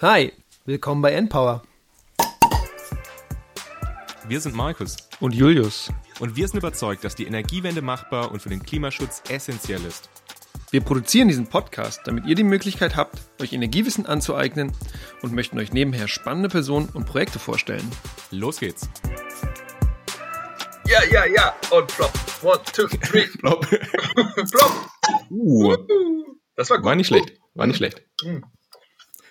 Hi, willkommen bei Npower. Wir sind Markus. Und Julius. Und wir sind überzeugt, dass die Energiewende machbar und für den Klimaschutz essentiell ist. Wir produzieren diesen Podcast, damit ihr die Möglichkeit habt, euch Energiewissen anzueignen und möchten euch nebenher spannende Personen und Projekte vorstellen. Los geht's. Ja, ja, ja. Und flop. One, two, three. Flop. flop. Uh, Das war gut. war nicht schlecht. War nicht schlecht. Mhm.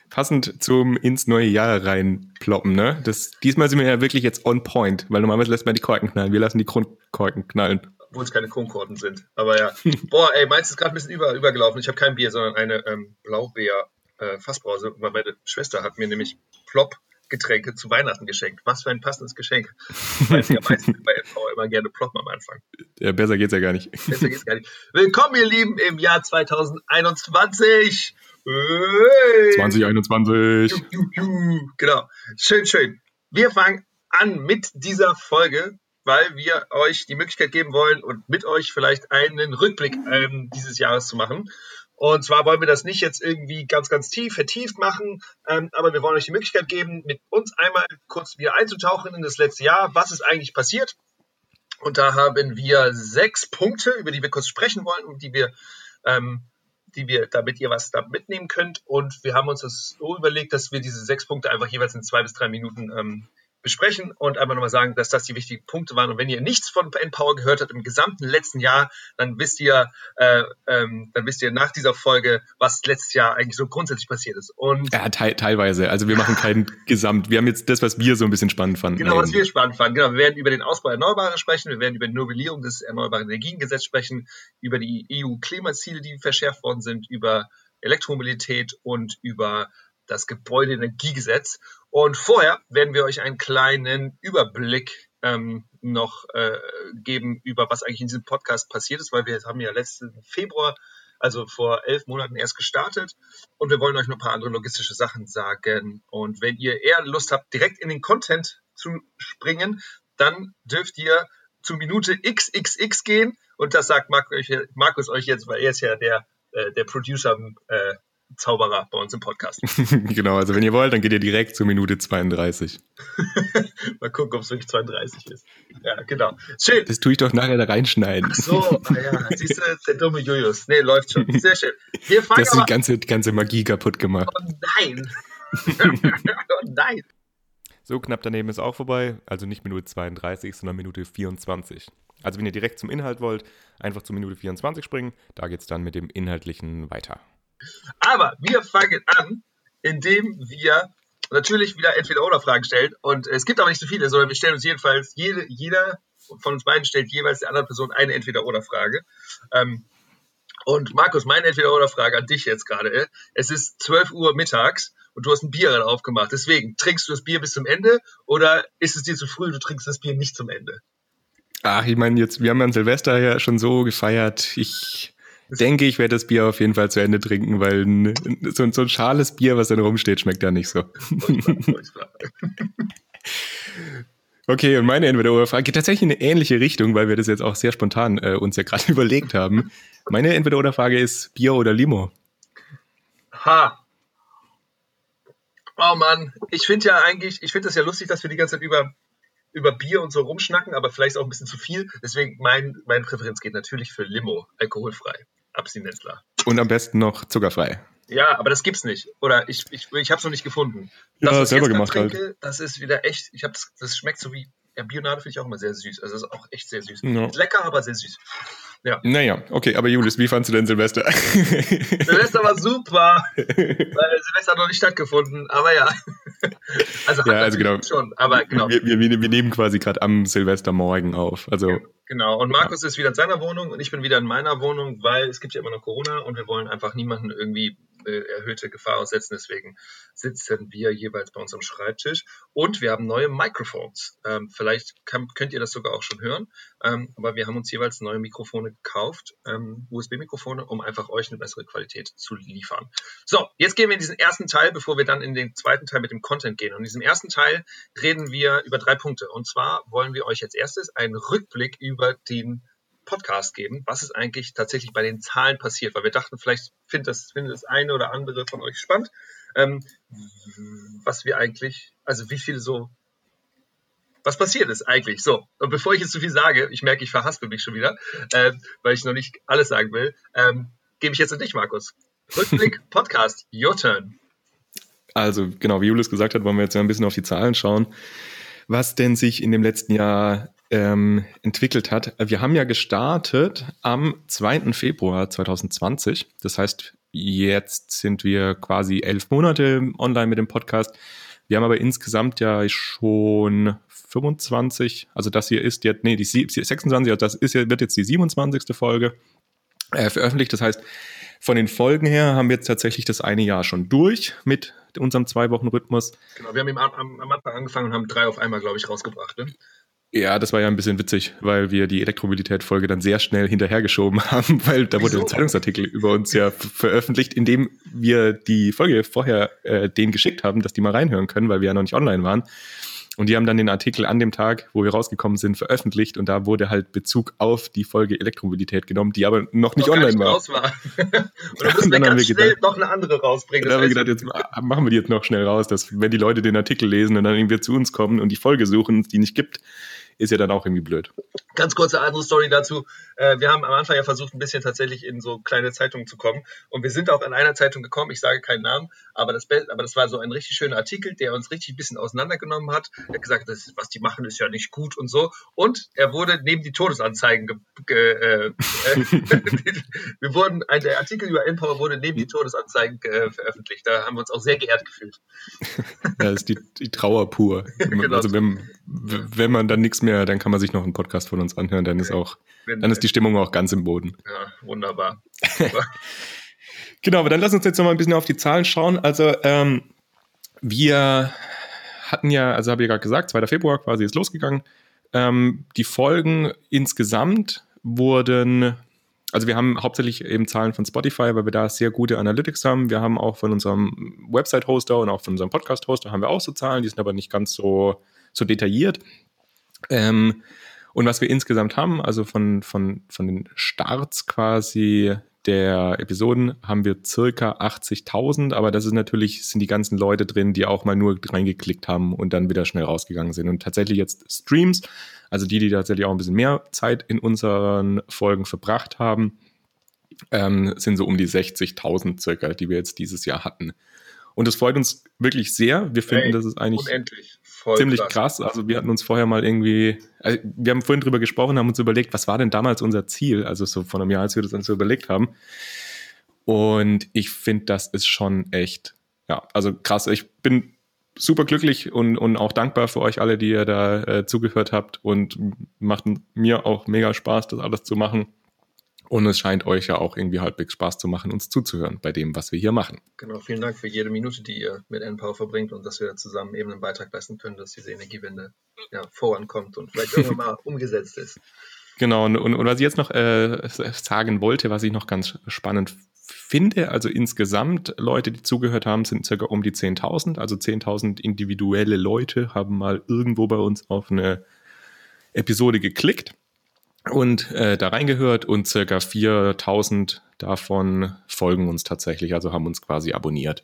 Passend zum ins neue Jahr reinploppen, ne? Das, diesmal sind wir ja wirklich jetzt on point, weil normalerweise lässt man die Korken knallen. Wir lassen die Grundkorken knallen. Obwohl es keine Kronkorten sind. Aber ja. Boah, ey, meins ist gerade ein bisschen über, übergelaufen. Ich habe kein Bier, sondern eine ähm, Blaubeer-Fassbrause. weil meine Schwester hat mir nämlich Plop-Getränke zu Weihnachten geschenkt. Was für ein passendes Geschenk. Weil ich ja meistens bei NV immer gerne Plop am Anfang. Ja, besser geht's ja gar nicht. Besser geht's gar nicht. Willkommen, ihr Lieben, im Jahr 2021. Hey. 2021. Ju, ju, ju. Genau. Schön, schön. Wir fangen an mit dieser Folge, weil wir euch die Möglichkeit geben wollen und mit euch vielleicht einen Rückblick ähm, dieses Jahres zu machen. Und zwar wollen wir das nicht jetzt irgendwie ganz, ganz tief, vertieft machen, ähm, aber wir wollen euch die Möglichkeit geben, mit uns einmal kurz wieder einzutauchen in das letzte Jahr. Was ist eigentlich passiert? Und da haben wir sechs Punkte, über die wir kurz sprechen wollen und die wir ähm, die wir, damit ihr was da mitnehmen könnt. Und wir haben uns das so überlegt, dass wir diese sechs Punkte einfach jeweils in zwei bis drei Minuten ähm, besprechen und einfach nochmal sagen, dass das die wichtigen Punkte waren. Und wenn ihr nichts von Empower gehört habt im gesamten letzten Jahr, dann wisst ihr, äh, ähm, dann wisst ihr nach dieser Folge, was letztes Jahr eigentlich so grundsätzlich passiert ist. Und Ja, te teilweise. Also wir machen kein Gesamt. Wir haben jetzt das, was wir so ein bisschen spannend fanden. Genau, was wir spannend fanden. Genau, wir werden über den Ausbau Erneuerbarer sprechen, wir werden über die Novellierung des Erneuerbaren Energiengesetzes sprechen, über die EU-Klimaziele, die verschärft worden sind, über Elektromobilität und über das Gebäudeenergiegesetz. Und vorher werden wir euch einen kleinen Überblick ähm, noch äh, geben über was eigentlich in diesem Podcast passiert ist, weil wir haben ja letzten Februar, also vor elf Monaten erst gestartet und wir wollen euch noch ein paar andere logistische Sachen sagen. Und wenn ihr eher Lust habt, direkt in den Content zu springen, dann dürft ihr zu Minute XXX gehen und das sagt Markus euch, jetzt, weil er ist ja der, äh, der Producer, äh, Zauberer bei uns im Podcast. genau, also wenn ihr wollt, dann geht ihr direkt zur Minute 32. Mal gucken, ob es wirklich 32 ist. Ja, genau. Schön. Das tue ich doch nachher da reinschneiden. Ach so, ah ja, siehst du, der dumme Julius. Nee, läuft schon. Sehr schön. Wir fangen Das hat aber... die ganze, die ganze Magie kaputt gemacht. Oh nein. oh nein. So knapp daneben ist auch vorbei. Also nicht Minute 32, sondern Minute 24. Also wenn ihr direkt zum Inhalt wollt, einfach zur Minute 24 springen. Da geht es dann mit dem Inhaltlichen weiter. Aber wir fangen an, indem wir natürlich wieder Entweder-Oder-Fragen stellen. Und es gibt aber nicht so viele, sondern wir stellen uns jedenfalls, jede, jeder von uns beiden stellt jeweils der anderen Person eine Entweder-Oder-Frage. Ähm, und Markus, meine Entweder-Oder-Frage an dich jetzt gerade. Es ist 12 Uhr mittags und du hast ein Bier aufgemacht. Deswegen, trinkst du das Bier bis zum Ende oder ist es dir zu früh, du trinkst das Bier nicht zum Ende? Ach, ich meine, jetzt, wir haben an Silvester ja schon so gefeiert. Ich denke, ich werde das Bier auf jeden Fall zu Ende trinken, weil ein, so, so ein schales Bier, was dann rumsteht, schmeckt da nicht so. Okay, und meine Entweder-Oder-Frage geht tatsächlich in eine ähnliche Richtung, weil wir das jetzt auch sehr spontan äh, uns ja gerade überlegt haben. Meine Entweder-Oder-Frage ist Bier oder Limo? Ha. Oh Mann, ich finde ja eigentlich, ich finde das ja lustig, dass wir die ganze Zeit über, über Bier und so rumschnacken, aber vielleicht auch ein bisschen zu viel. Deswegen mein, meine Präferenz geht natürlich für Limo, alkoholfrei, Abstinenzler. Und am besten noch zuckerfrei. Ja, aber das gibt's nicht. Oder ich, ich, ich habe es noch nicht gefunden. Ja, was ich selber gemacht halt. trinke, Das ist wieder echt, ich habe das, das schmeckt so wie, ja, Bionade finde ich auch immer sehr süß. Also das ist auch echt sehr süß. Ja. Lecker, aber sehr süß. Ja. Naja, okay, aber Julius, wie fandst du denn Silvester? Silvester war super. weil Silvester hat noch nicht stattgefunden, aber ja. Also, Ja, also genau. schon, aber genau. wir, wir, wir nehmen quasi gerade am Silvestermorgen auf. Also, Genau. Und Markus ist wieder in seiner Wohnung und ich bin wieder in meiner Wohnung, weil es gibt ja immer noch Corona und wir wollen einfach niemanden irgendwie äh, erhöhte Gefahr aussetzen. Deswegen sitzen wir jeweils bei uns am Schreibtisch und wir haben neue Microphones. Ähm, vielleicht kann, könnt ihr das sogar auch schon hören, ähm, aber wir haben uns jeweils neue Mikrofone gekauft, ähm, USB-Mikrofone, um einfach euch eine bessere Qualität zu liefern. So, jetzt gehen wir in diesen ersten Teil, bevor wir dann in den zweiten Teil mit dem Content gehen. Und in diesem ersten Teil reden wir über drei Punkte. Und zwar wollen wir euch als erstes einen Rückblick über den Podcast geben, was ist eigentlich tatsächlich bei den Zahlen passiert, weil wir dachten, vielleicht findet das, findet das eine oder andere von euch spannend. ähm, was wir eigentlich, also wie viel so, was passiert ist eigentlich. So, und bevor ich jetzt zu viel sage, ich merke, ich verhaspel mich schon wieder, äh, weil ich noch nicht alles sagen will, ähm, gebe ich jetzt an dich, Markus. Rückblick, Podcast, your turn. Also genau, wie Julius gesagt hat, wollen wir jetzt ja ein bisschen auf die Zahlen schauen, was denn sich in dem letzten Jahr ähm, entwickelt hat. Wir haben ja gestartet am 2. Februar 2020. Das heißt, jetzt sind wir quasi elf Monate online mit dem Podcast. Wir haben aber insgesamt ja schon 25, also das hier ist jetzt, nee, die 26, also das ist, wird jetzt die 27. Folge äh, veröffentlicht. Das heißt, von den Folgen her haben wir jetzt tatsächlich das eine Jahr schon durch mit unserem Zwei-Wochen-Rhythmus. Genau, wir haben am, am, am Anfang angefangen und haben drei auf einmal, glaube ich, rausgebracht. Ne? Ja, das war ja ein bisschen witzig, weil wir die Elektromobilität-Folge dann sehr schnell hinterhergeschoben haben, weil da wurde ein Zeitungsartikel über uns ja veröffentlicht, in dem wir die Folge vorher äh, denen geschickt haben, dass die mal reinhören können, weil wir ja noch nicht online waren. Und die haben dann den Artikel an dem Tag, wo wir rausgekommen sind, veröffentlicht und da wurde halt Bezug auf die Folge Elektromobilität genommen, die aber noch nicht noch online nicht war. Raus war. und dann mussten wir ganz schnell gedacht, noch eine andere rausbringen. Dann haben wir gedacht, jetzt machen wir die jetzt noch schnell raus, dass wenn die Leute den Artikel lesen und dann irgendwie zu uns kommen und die Folge suchen, die nicht gibt, ist ja dann auch irgendwie blöd. Ganz kurze andere Story dazu. Äh, wir haben am Anfang ja versucht, ein bisschen tatsächlich in so kleine Zeitungen zu kommen. Und wir sind auch in einer Zeitung gekommen, ich sage keinen Namen, aber das, aber das war so ein richtig schöner Artikel, der uns richtig ein bisschen auseinandergenommen hat. Er hat gesagt, das, was die machen, ist ja nicht gut und so. Und er wurde neben die Todesanzeigen ge, ge, äh, wir wurden, der Artikel über Empower wurde neben die Todesanzeigen äh, veröffentlicht. Da haben wir uns auch sehr geehrt gefühlt. ja, das ist die, die Trauer pur. genau. Also wenn, wenn man dann nichts mehr dann kann man sich noch einen Podcast von uns anhören. Dann ist auch, dann ist die Stimmung auch ganz im Boden. Ja, wunderbar. genau, aber dann lass uns jetzt noch mal ein bisschen auf die Zahlen schauen. Also ähm, wir hatten ja, also habe ich gerade gesagt, 2. Februar quasi ist losgegangen. Ähm, die Folgen insgesamt wurden, also wir haben hauptsächlich eben Zahlen von Spotify, weil wir da sehr gute Analytics haben. Wir haben auch von unserem Website-Hoster und auch von unserem Podcast-Hoster haben wir auch so Zahlen, die sind aber nicht ganz so, so detailliert. Ähm, und was wir insgesamt haben, also von, von, von den Starts quasi der Episoden haben wir circa 80.000, aber das ist natürlich, sind die ganzen Leute drin, die auch mal nur reingeklickt haben und dann wieder schnell rausgegangen sind. Und tatsächlich jetzt Streams, also die, die tatsächlich auch ein bisschen mehr Zeit in unseren Folgen verbracht haben, ähm, sind so um die 60.000 circa, die wir jetzt dieses Jahr hatten. Und das freut uns wirklich sehr. Wir finden, hey, das ist eigentlich unendlich. Voll ziemlich krass. krass. Also wir hatten uns vorher mal irgendwie, also wir haben vorhin drüber gesprochen, haben uns überlegt, was war denn damals unser Ziel? Also so von einem Jahr, als wir das uns so überlegt haben. Und ich finde, das ist schon echt, ja, also krass. Ich bin super glücklich und, und auch dankbar für euch alle, die ihr da äh, zugehört habt und macht mir auch mega Spaß, das alles zu machen. Und es scheint euch ja auch irgendwie halbwegs Spaß zu machen, uns zuzuhören bei dem, was wir hier machen. Genau, vielen Dank für jede Minute, die ihr mit NPower verbringt und dass wir zusammen eben einen Beitrag leisten können, dass diese Energiewende ja, vorankommt und vielleicht irgendwann mal umgesetzt ist. Genau, und, und, und was ich jetzt noch äh, sagen wollte, was ich noch ganz spannend finde, also insgesamt Leute, die zugehört haben, sind circa um die 10.000. Also 10.000 individuelle Leute haben mal irgendwo bei uns auf eine Episode geklickt und äh, da reingehört und circa 4000 davon folgen uns tatsächlich, also haben uns quasi abonniert.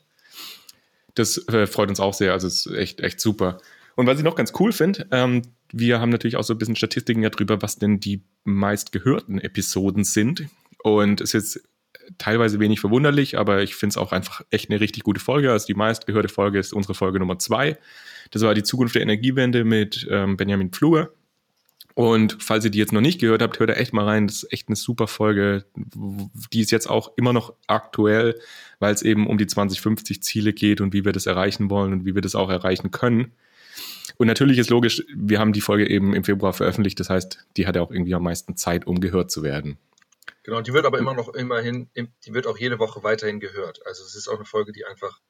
Das äh, freut uns auch sehr, also ist echt, echt super. Und was ich noch ganz cool finde, ähm, wir haben natürlich auch so ein bisschen Statistiken ja drüber, was denn die meistgehörten Episoden sind. Und es ist jetzt teilweise wenig verwunderlich, aber ich finde es auch einfach echt eine richtig gute Folge. Also die meistgehörte Folge ist unsere Folge Nummer zwei. Das war die Zukunft der Energiewende mit ähm, Benjamin Pfluger. Und falls ihr die jetzt noch nicht gehört habt, hört da echt mal rein. Das ist echt eine super Folge. Die ist jetzt auch immer noch aktuell, weil es eben um die 2050 Ziele geht und wie wir das erreichen wollen und wie wir das auch erreichen können. Und natürlich ist logisch, wir haben die Folge eben im Februar veröffentlicht. Das heißt, die hat ja auch irgendwie am meisten Zeit, um gehört zu werden. Genau, die wird aber immer noch immerhin, die wird auch jede Woche weiterhin gehört. Also es ist auch eine Folge, die einfach,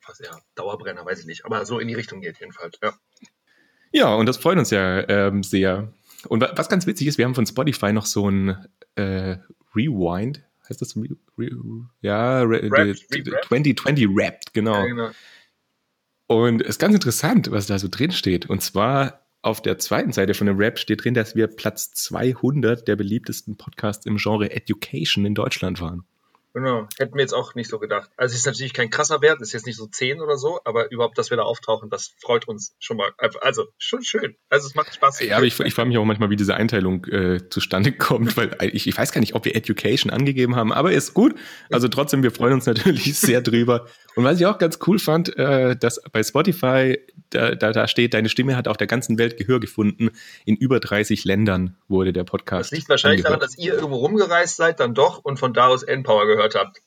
fast ja, Dauerbrenner, weiß ich nicht, aber so in die Richtung geht jedenfalls, ja. Ja, und das freut uns ja ähm, sehr. Und was ganz witzig ist, wir haben von Spotify noch so ein äh, Rewind, heißt das? Re, Re, ja, Re, Rap, 2020 Wrapped, genau. Ja, genau. Und es ist ganz interessant, was da so drin steht. Und zwar auf der zweiten Seite von dem Rap steht drin, dass wir Platz 200 der beliebtesten Podcasts im Genre Education in Deutschland waren. Genau, hätten wir jetzt auch nicht so gedacht. Also es ist natürlich kein krasser Wert, ist jetzt nicht so 10 oder so, aber überhaupt, dass wir da auftauchen, das freut uns schon mal. Also schon schön. Also es macht Spaß. Ja, aber ich, ich frage mich auch manchmal, wie diese Einteilung äh, zustande kommt, weil ich, ich weiß gar nicht, ob wir Education angegeben haben, aber ist gut. Also trotzdem, wir freuen uns natürlich sehr drüber. Und was ich auch ganz cool fand, äh, dass bei Spotify, da, da, da steht, deine Stimme hat auf der ganzen Welt Gehör gefunden. In über 30 Ländern wurde der Podcast. Das liegt wahrscheinlich angehört. daran, dass ihr irgendwo rumgereist seid, dann doch und von da aus N-Power gehört gehört habt.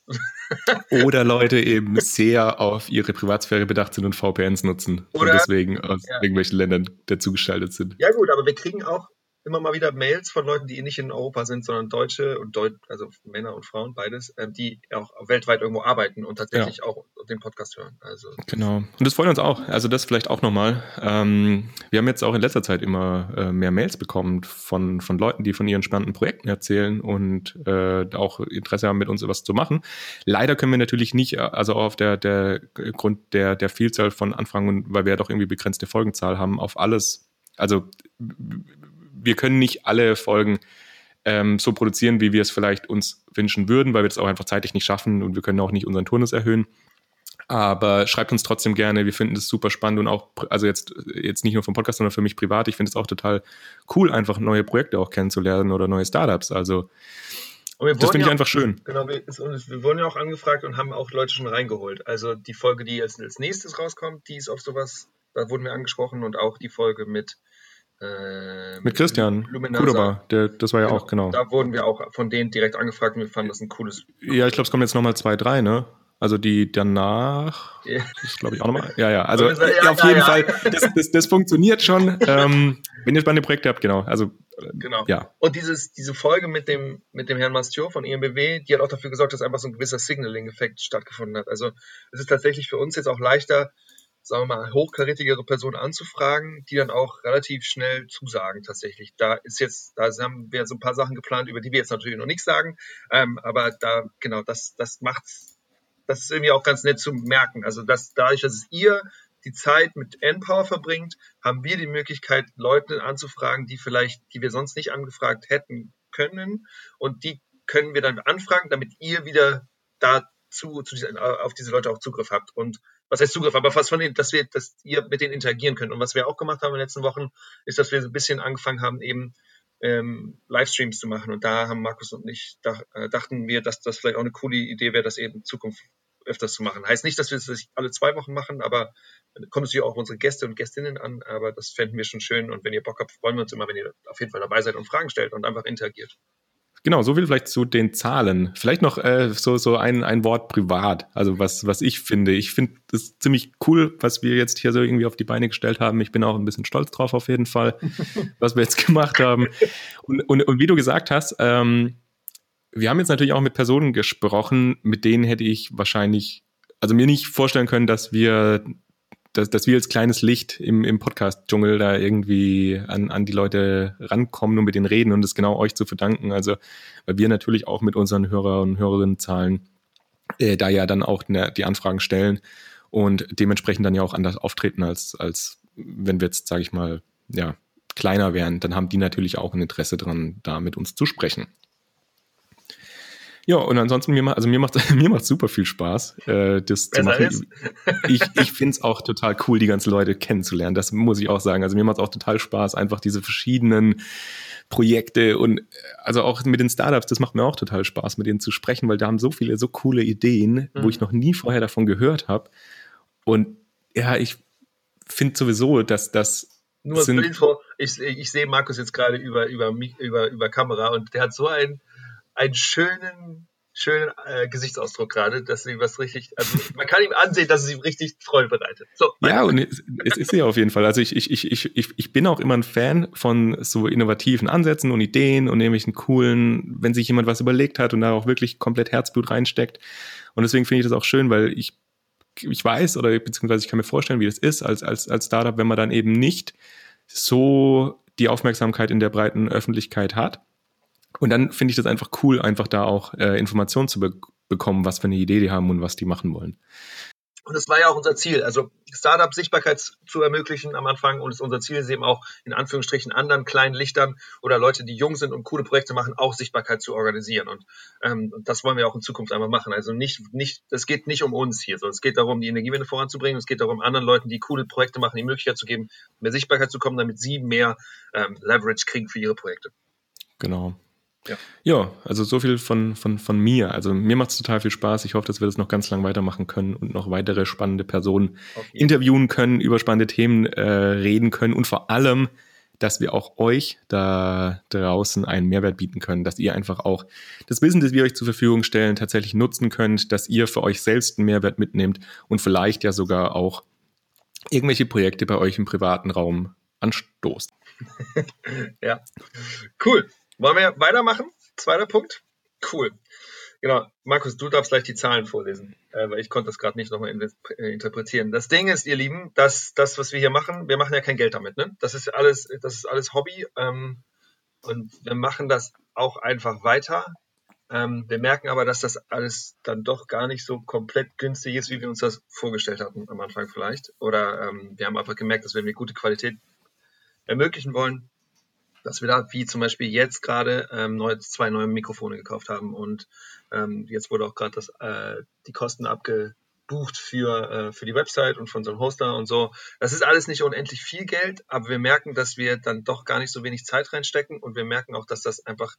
Oder Leute eben sehr auf ihre Privatsphäre bedacht sind und VPNs nutzen Oder, und deswegen aus ja. irgendwelchen Ländern dazugeschaltet sind. Ja gut, aber wir kriegen auch immer mal wieder Mails von Leuten, die nicht in Europa sind, sondern Deutsche und Deut also Männer und Frauen, beides, äh, die auch weltweit irgendwo arbeiten und tatsächlich ja. auch den Podcast hören. Also genau. Und das freut uns auch. Also das vielleicht auch nochmal. Ähm, wir haben jetzt auch in letzter Zeit immer äh, mehr Mails bekommen von, von Leuten, die von ihren spannenden Projekten erzählen und äh, auch Interesse haben, mit uns was zu machen. Leider können wir natürlich nicht, also auch auf der, der Grund der, der Vielzahl von Anfragen, weil wir ja doch irgendwie begrenzte Folgenzahl haben, auf alles also wir können nicht alle Folgen ähm, so produzieren, wie wir es vielleicht uns wünschen würden, weil wir das auch einfach zeitlich nicht schaffen und wir können auch nicht unseren Turnus erhöhen. Aber schreibt uns trotzdem gerne. Wir finden es super spannend und auch, also jetzt, jetzt nicht nur vom Podcast, sondern für mich privat. Ich finde es auch total cool, einfach neue Projekte auch kennenzulernen oder neue Startups. Also, das finde ich einfach schön. Genau, wir, wir, wurden ja auch angefragt und haben auch Leute schon reingeholt. Also die Folge, die jetzt als nächstes rauskommt, die ist auf sowas, da wurden wir angesprochen und auch die Folge mit äh, mit Christian Kudoba, der, das war ja genau, auch, genau. Da wurden wir auch von denen direkt angefragt und wir fanden das ein cooles. Ja, ich glaube, es kommen jetzt nochmal zwei, drei, ne? Also die danach, ja. das glaube ich auch nochmal. Ja, ja, also ja, ja, auf jeden Fall, das, das, das funktioniert schon. ähm, wenn ihr spannende Projekte habt, genau. Also genau. Ja. Und dieses, diese Folge mit dem, mit dem Herrn Mastiot von EMBW, die hat auch dafür gesorgt, dass einfach so ein gewisser Signaling-Effekt stattgefunden hat. Also es ist tatsächlich für uns jetzt auch leichter, sagen wir mal, hochkarätigere Personen anzufragen, die dann auch relativ schnell zusagen tatsächlich. Da ist jetzt, da haben wir so ein paar Sachen geplant, über die wir jetzt natürlich noch nichts sagen, ähm, aber da, genau, das, das macht's, das ist irgendwie auch ganz nett zu merken. Also, dass dadurch, dass ihr die Zeit mit N-Power verbringt, haben wir die Möglichkeit, Leute anzufragen, die vielleicht, die wir sonst nicht angefragt hätten können und die können wir dann anfragen, damit ihr wieder dazu, zu diesen, auf diese Leute auch Zugriff habt und was heißt Zugriff, aber was von denen, dass wir, dass ihr mit denen interagieren könnt. Und was wir auch gemacht haben in den letzten Wochen, ist, dass wir so ein bisschen angefangen haben, eben ähm, Livestreams zu machen. Und da haben Markus und ich da, äh, dachten wir, dass das vielleicht auch eine coole Idee wäre, das eben in Zukunft öfters zu machen. Heißt nicht, dass wir das alle zwei Wochen machen, aber kommt es ja auch unsere Gäste und Gästinnen an, aber das fänden wir schon schön. Und wenn ihr Bock habt, freuen wir uns immer, wenn ihr auf jeden Fall dabei seid und Fragen stellt und einfach interagiert. Genau, so viel vielleicht zu den Zahlen. Vielleicht noch äh, so, so ein, ein Wort privat, also was, was ich finde. Ich finde es ziemlich cool, was wir jetzt hier so irgendwie auf die Beine gestellt haben. Ich bin auch ein bisschen stolz drauf auf jeden Fall, was wir jetzt gemacht haben. Und, und, und wie du gesagt hast, ähm, wir haben jetzt natürlich auch mit Personen gesprochen, mit denen hätte ich wahrscheinlich, also mir nicht vorstellen können, dass wir dass, dass wir als kleines Licht im, im Podcast-Dschungel da irgendwie an, an die Leute rankommen und mit denen reden und es genau euch zu verdanken. Also, weil wir natürlich auch mit unseren Hörer und Hörerinnenzahlen äh, da ja dann auch ne, die Anfragen stellen und dementsprechend dann ja auch anders auftreten, als, als wenn wir jetzt, sage ich mal, ja, kleiner wären, dann haben die natürlich auch ein Interesse dran, da mit uns zu sprechen. Ja, und ansonsten, mir, also mir macht mir macht super viel Spaß, äh, das Besser zu machen. Ist. Ich, ich finde es auch total cool, die ganzen Leute kennenzulernen. Das muss ich auch sagen. Also mir macht es auch total Spaß, einfach diese verschiedenen Projekte und also auch mit den Startups, das macht mir auch total Spaß, mit denen zu sprechen, weil da haben so viele so coole Ideen, mhm. wo ich noch nie vorher davon gehört habe. Und ja, ich finde sowieso, dass das nur sind, Info, ich, ich sehe Markus jetzt gerade über, über, über, über Kamera und der hat so ein einen schönen, schönen äh, Gesichtsausdruck gerade, dass sie was richtig, also man kann ihm ansehen, dass es ihm richtig Freude bereitet. So, ja, und es, es ist ja auf jeden Fall. Also ich, ich, ich, ich, ich bin auch immer ein Fan von so innovativen Ansätzen und Ideen und nämlich einen coolen, wenn sich jemand was überlegt hat und da auch wirklich komplett Herzblut reinsteckt. Und deswegen finde ich das auch schön, weil ich ich weiß oder beziehungsweise ich kann mir vorstellen, wie das ist als, als, als Startup, wenn man dann eben nicht so die Aufmerksamkeit in der breiten Öffentlichkeit hat und dann finde ich das einfach cool, einfach da auch äh, Informationen zu be bekommen, was für eine Idee die haben und was die machen wollen. Und das war ja auch unser Ziel, also Startup-Sichtbarkeit zu ermöglichen am Anfang. Und unser Ziel ist eben auch, in Anführungsstrichen, anderen kleinen Lichtern oder Leute, die jung sind und coole Projekte machen, auch Sichtbarkeit zu organisieren. Und ähm, das wollen wir auch in Zukunft einmal machen. Also nicht, nicht, es geht nicht um uns hier, sondern es geht darum, die Energiewende voranzubringen. Es geht darum, anderen Leuten, die coole Projekte machen, die Möglichkeit zu geben, mehr Sichtbarkeit zu kommen, damit sie mehr ähm, Leverage kriegen für ihre Projekte. Genau. Ja. ja, also so viel von, von, von mir. Also mir macht es total viel Spaß. Ich hoffe, dass wir das noch ganz lang weitermachen können und noch weitere spannende Personen okay. interviewen können, über spannende Themen äh, reden können und vor allem, dass wir auch euch da draußen einen Mehrwert bieten können, dass ihr einfach auch das Wissen, das wir euch zur Verfügung stellen, tatsächlich nutzen könnt, dass ihr für euch selbst einen Mehrwert mitnehmt und vielleicht ja sogar auch irgendwelche Projekte bei euch im privaten Raum anstoßt. ja, cool. Wollen wir weitermachen? Zweiter Punkt. Cool. Genau, Markus, du darfst gleich die Zahlen vorlesen, äh, weil ich konnte das gerade nicht nochmal äh, interpretieren. Das Ding ist, ihr Lieben, dass das, was wir hier machen, wir machen ja kein Geld damit. Ne? Das ist alles, das ist alles Hobby ähm, und wir machen das auch einfach weiter. Ähm, wir merken aber, dass das alles dann doch gar nicht so komplett günstig ist, wie wir uns das vorgestellt hatten am Anfang vielleicht. Oder ähm, wir haben einfach gemerkt, dass wenn wir gute Qualität ermöglichen wollen, dass wir da, wie zum Beispiel jetzt gerade, ähm, neu, zwei neue Mikrofone gekauft haben und ähm, jetzt wurde auch gerade äh, die Kosten abgebucht für, äh, für die Website und von so einem Hoster und so. Das ist alles nicht unendlich viel Geld, aber wir merken, dass wir dann doch gar nicht so wenig Zeit reinstecken und wir merken auch, dass das einfach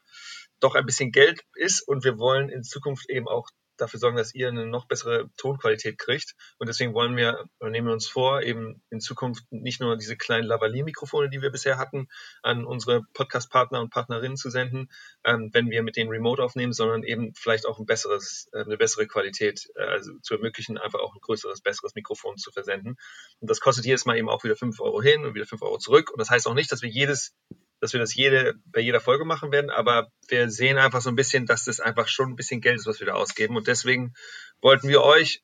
doch ein bisschen Geld ist und wir wollen in Zukunft eben auch dafür sorgen, dass ihr eine noch bessere Tonqualität kriegt. Und deswegen wollen wir, nehmen wir uns vor, eben in Zukunft nicht nur diese kleinen Lavalier-Mikrofone, die wir bisher hatten, an unsere Podcast-Partner und Partnerinnen zu senden, ähm, wenn wir mit denen remote aufnehmen, sondern eben vielleicht auch ein besseres, äh, eine bessere Qualität, äh, also zu ermöglichen, einfach auch ein größeres, besseres Mikrofon zu versenden. Und das kostet jedes Mal eben auch wieder fünf Euro hin und wieder fünf Euro zurück. Und das heißt auch nicht, dass wir jedes dass wir das jede, bei jeder Folge machen werden, aber wir sehen einfach so ein bisschen, dass das einfach schon ein bisschen Geld ist, was wir da ausgeben. Und deswegen wollten wir euch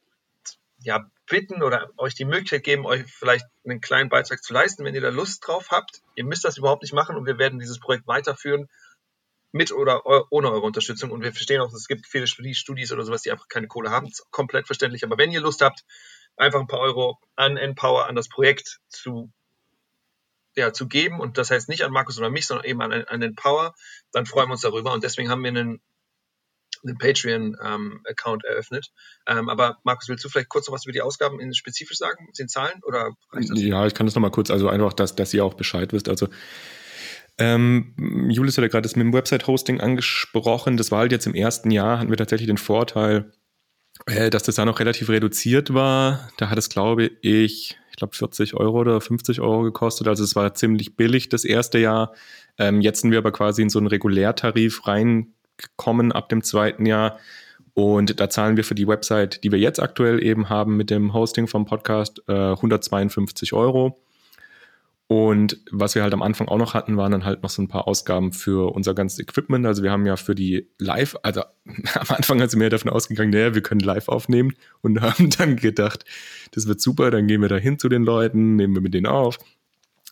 ja bitten oder euch die Möglichkeit geben, euch vielleicht einen kleinen Beitrag zu leisten, wenn ihr da Lust drauf habt. Ihr müsst das überhaupt nicht machen und wir werden dieses Projekt weiterführen mit oder ohne eure Unterstützung. Und wir verstehen auch, es gibt viele Studis oder sowas, die einfach keine Kohle haben. Komplett verständlich. Aber wenn ihr Lust habt, einfach ein paar Euro an Empower, an das Projekt zu ja, zu geben und das heißt nicht an Markus oder mich, sondern eben an, an den Power, dann freuen wir uns darüber und deswegen haben wir einen, einen Patreon-Account ähm, eröffnet. Ähm, aber Markus, willst du vielleicht kurz noch was über die Ausgaben in spezifisch sagen, den Zahlen oder Ja, ich kann das nochmal kurz, also einfach, dass, dass ihr auch Bescheid wisst. Also ähm, Julius hat ja gerade das mit dem Website-Hosting angesprochen. Das war halt jetzt im ersten Jahr, hatten wir tatsächlich den Vorteil, äh, dass das da noch relativ reduziert war. Da hat es, glaube ich, ich glaube 40 Euro oder 50 Euro gekostet. Also es war ziemlich billig das erste Jahr. Ähm, jetzt sind wir aber quasi in so einen Regulärtarif reingekommen ab dem zweiten Jahr. Und da zahlen wir für die Website, die wir jetzt aktuell eben haben mit dem Hosting vom Podcast, äh, 152 Euro. Und was wir halt am Anfang auch noch hatten, waren dann halt noch so ein paar Ausgaben für unser ganzes Equipment. Also wir haben ja für die Live, also am Anfang sind wir davon ausgegangen, naja, wir können live aufnehmen und haben dann gedacht, das wird super, dann gehen wir da hin zu den Leuten, nehmen wir mit denen auf.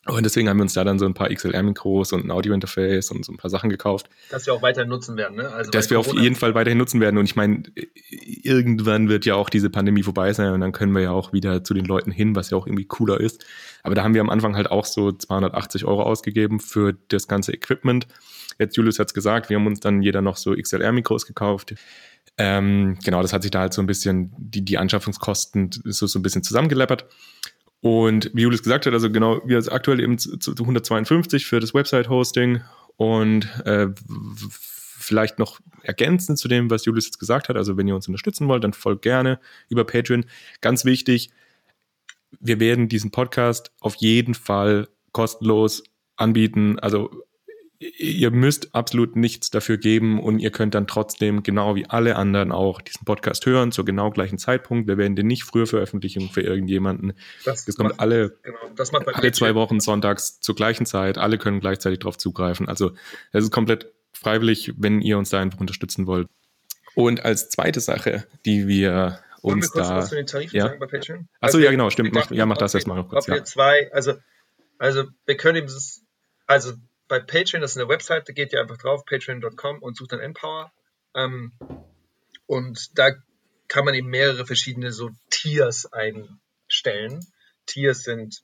Und deswegen haben wir uns da dann so ein paar XLR-Mikros und ein Audio-Interface und so ein paar Sachen gekauft. Dass wir auch weiterhin nutzen werden, ne? Also Dass wir Corona auf jeden Fall weiterhin nutzen werden. Und ich meine, irgendwann wird ja auch diese Pandemie vorbei sein und dann können wir ja auch wieder zu den Leuten hin, was ja auch irgendwie cooler ist. Aber da haben wir am Anfang halt auch so 280 Euro ausgegeben für das ganze Equipment. Jetzt Julius hat's gesagt, wir haben uns dann jeder noch so XLR-Mikros gekauft. Ähm, genau, das hat sich da halt so ein bisschen, die, die Anschaffungskosten ist so, so ein bisschen zusammengeleppert. Und wie Julius gesagt hat, also genau, wir sind aktuell eben zu, zu 152 für das Website-Hosting und äh, vielleicht noch ergänzend zu dem, was Julius jetzt gesagt hat. Also wenn ihr uns unterstützen wollt, dann folgt gerne über Patreon. Ganz wichtig, wir werden diesen Podcast auf jeden Fall kostenlos anbieten. Also ihr müsst absolut nichts dafür geben und ihr könnt dann trotzdem genau wie alle anderen auch diesen Podcast hören zur genau gleichen Zeitpunkt. Wir werden den nicht früher veröffentlichen für irgendjemanden. Das, das kommt macht, alle, genau, das alle zwei Wochen sonntags zur gleichen Zeit. Alle können gleichzeitig darauf zugreifen. Also es ist komplett freiwillig, wenn ihr uns da einfach unterstützen wollt. Und als zweite Sache, die wir Wollen uns wir kurz da, was zu den Tarifen ja? sagen bei Patreon? Achso, ja, genau, stimmt. Mach, ja, mach das erstmal noch kurz. Ob ja. wir zwei, also, also wir können eben, also bei Patreon, das ist eine Website, da geht ihr einfach drauf, patreon.com und sucht dann Empower. Ähm, und da kann man eben mehrere verschiedene so Tiers einstellen. Tiers sind,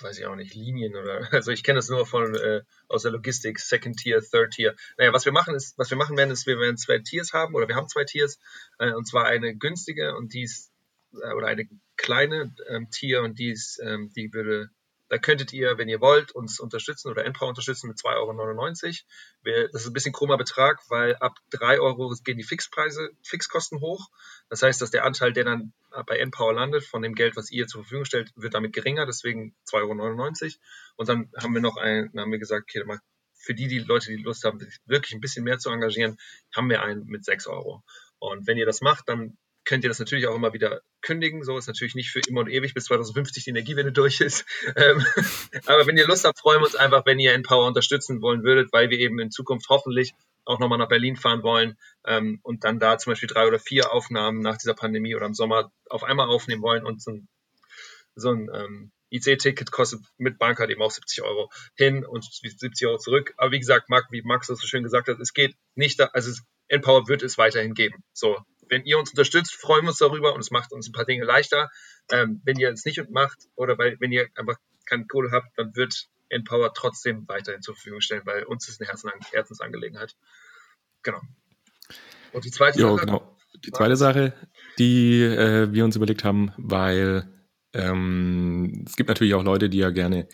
weiß ich auch nicht, Linien oder, also ich kenne das nur von, äh, aus der Logistik, Second Tier, Third Tier. Naja, was wir machen ist, was wir machen werden, ist, wir werden zwei Tiers haben oder wir haben zwei Tiers, äh, und zwar eine günstige und die ist, äh, oder eine kleine ähm, Tier und die ist, ähm, die würde da könntet ihr, wenn ihr wollt, uns unterstützen oder Endpower unterstützen mit 2,99 Euro. Das ist ein bisschen krummer Betrag, weil ab 3 Euro gehen die Fixpreise, Fixkosten hoch. Das heißt, dass der Anteil, der dann bei Endpower landet, von dem Geld, was ihr zur Verfügung stellt, wird damit geringer, deswegen 2,99 Euro. Und dann haben wir noch einen, dann haben wir gesagt, okay, für die, die Leute, die Lust haben, wirklich ein bisschen mehr zu engagieren, haben wir einen mit 6 Euro. Und wenn ihr das macht, dann könnt ihr das natürlich auch immer wieder kündigen. So ist natürlich nicht für immer und ewig bis 2050 die Energiewende durch ist. Ähm, aber wenn ihr Lust habt, freuen wir uns einfach, wenn ihr Empower unterstützen wollen würdet, weil wir eben in Zukunft hoffentlich auch nochmal nach Berlin fahren wollen ähm, und dann da zum Beispiel drei oder vier Aufnahmen nach dieser Pandemie oder im Sommer auf einmal aufnehmen wollen und so ein, so ein ähm, IC-Ticket kostet mit Bahncard eben auch 70 Euro hin und 70 Euro zurück. Aber wie gesagt, Marc, wie Max das so schön gesagt hat, es geht nicht, da, also Empower wird es weiterhin geben. So, wenn ihr uns unterstützt, freuen wir uns darüber und es macht uns ein paar Dinge leichter. Ähm, wenn ihr es nicht macht oder weil, wenn ihr einfach keine Kohle habt, dann wird Empower trotzdem weiterhin zur Verfügung stellen, weil uns ist eine Herzensangelegenheit. Genau. Und die zweite jo, Sache. Genau. Die zweite Sache, die äh, wir uns überlegt haben, weil ähm, es gibt natürlich auch Leute, die ja gerne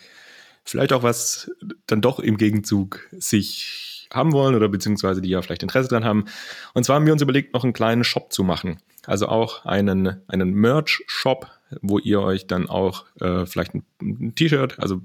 vielleicht auch was dann doch im Gegenzug sich haben wollen oder beziehungsweise die ja vielleicht Interesse dran haben. Und zwar haben wir uns überlegt, noch einen kleinen Shop zu machen. Also auch einen, einen Merch-Shop, wo ihr euch dann auch äh, vielleicht ein, ein T-Shirt, also